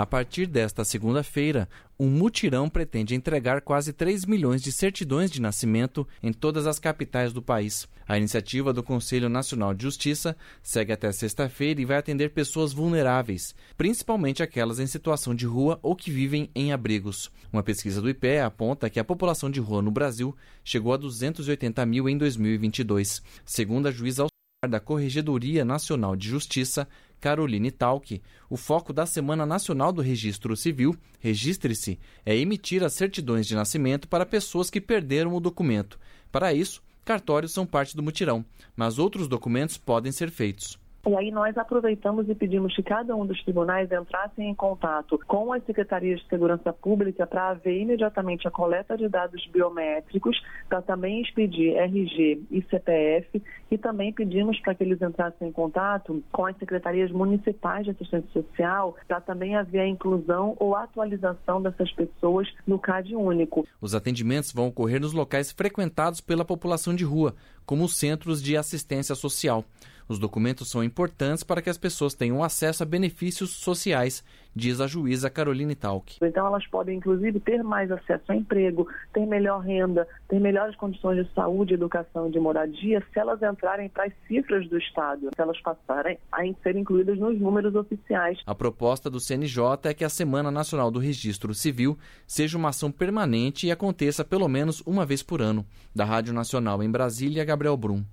A partir desta segunda-feira, um mutirão pretende entregar quase 3 milhões de certidões de nascimento em todas as capitais do país. A iniciativa do Conselho Nacional de Justiça segue até sexta-feira e vai atender pessoas vulneráveis, principalmente aquelas em situação de rua ou que vivem em abrigos. Uma pesquisa do IPE aponta que a população de rua no Brasil chegou a 280 mil em 2022. Segundo a juíza da Corregedoria Nacional de Justiça, Caroline Talck, o foco da Semana Nacional do Registro Civil, Registre-se, é emitir as certidões de nascimento para pessoas que perderam o documento. Para isso, cartórios são parte do mutirão, mas outros documentos podem ser feitos.
E aí nós aproveitamos e pedimos que cada um dos tribunais entrassem em contato com as secretarias de segurança pública para haver imediatamente a coleta de dados biométricos, para também expedir RG e CPF e também pedimos para que eles entrassem em contato com as secretarias municipais de assistência social para também haver a inclusão ou atualização dessas pessoas no CAD único.
Os atendimentos vão ocorrer nos locais frequentados pela população de rua, como os centros de assistência social. Os documentos são importantes para que as pessoas tenham acesso a benefícios sociais, diz a juíza Caroline Talk.
Então elas podem, inclusive, ter mais acesso a emprego, ter melhor renda, ter melhores condições de saúde, educação e de moradia, se elas entrarem para as cifras do Estado, se elas passarem a ser incluídas nos números oficiais.
A proposta do CNJ é que a Semana Nacional do Registro Civil seja uma ação permanente e aconteça pelo menos uma vez por ano. Da Rádio Nacional em Brasília, Gabriel Brum.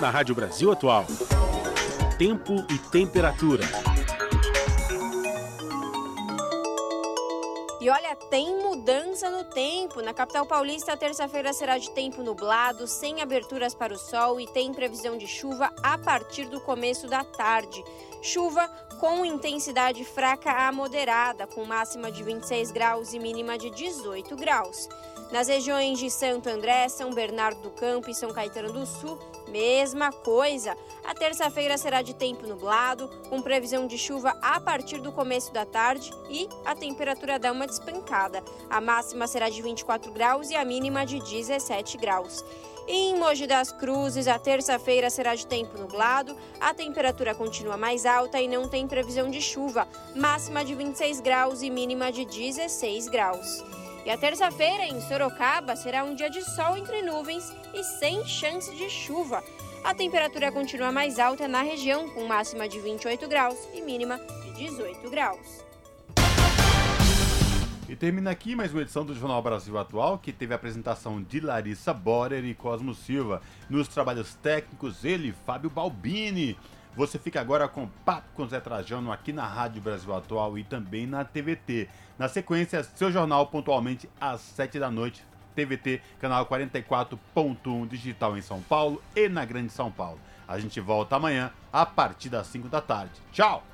Na Rádio Brasil Atual, tempo e temperatura.
E olha, tem mudança no tempo. Na capital paulista, terça-feira será de tempo nublado, sem aberturas para o sol e tem previsão de chuva a partir do começo da tarde. Chuva com intensidade fraca a moderada, com máxima de 26 graus e mínima de 18 graus. Nas regiões de Santo André, São Bernardo do Campo e São Caetano do Sul, mesma coisa. A terça-feira será de tempo nublado, com previsão de chuva a partir do começo da tarde e a temperatura dá uma despencada. A máxima será de 24 graus e a mínima de 17 graus. Em Mogi das Cruzes, a terça-feira será de tempo nublado, a temperatura continua mais alta e não tem previsão de chuva, máxima de 26 graus e mínima de 16 graus. E a terça-feira em Sorocaba será um dia de sol entre nuvens e sem chance de chuva. A temperatura continua mais alta na região, com máxima de 28 graus e mínima de 18 graus.
E termina aqui mais uma edição do Jornal Brasil Atual, que teve a apresentação de Larissa Borer e Cosmo Silva. Nos trabalhos técnicos, ele, Fábio Balbini. Você fica agora com Papo com Zé Trajano aqui na Rádio Brasil Atual e também na TVT. Na sequência, seu jornal pontualmente às 7 da noite. TVT, canal 44.1 digital em São Paulo e na Grande São Paulo. A gente volta amanhã a partir das 5 da tarde. Tchau!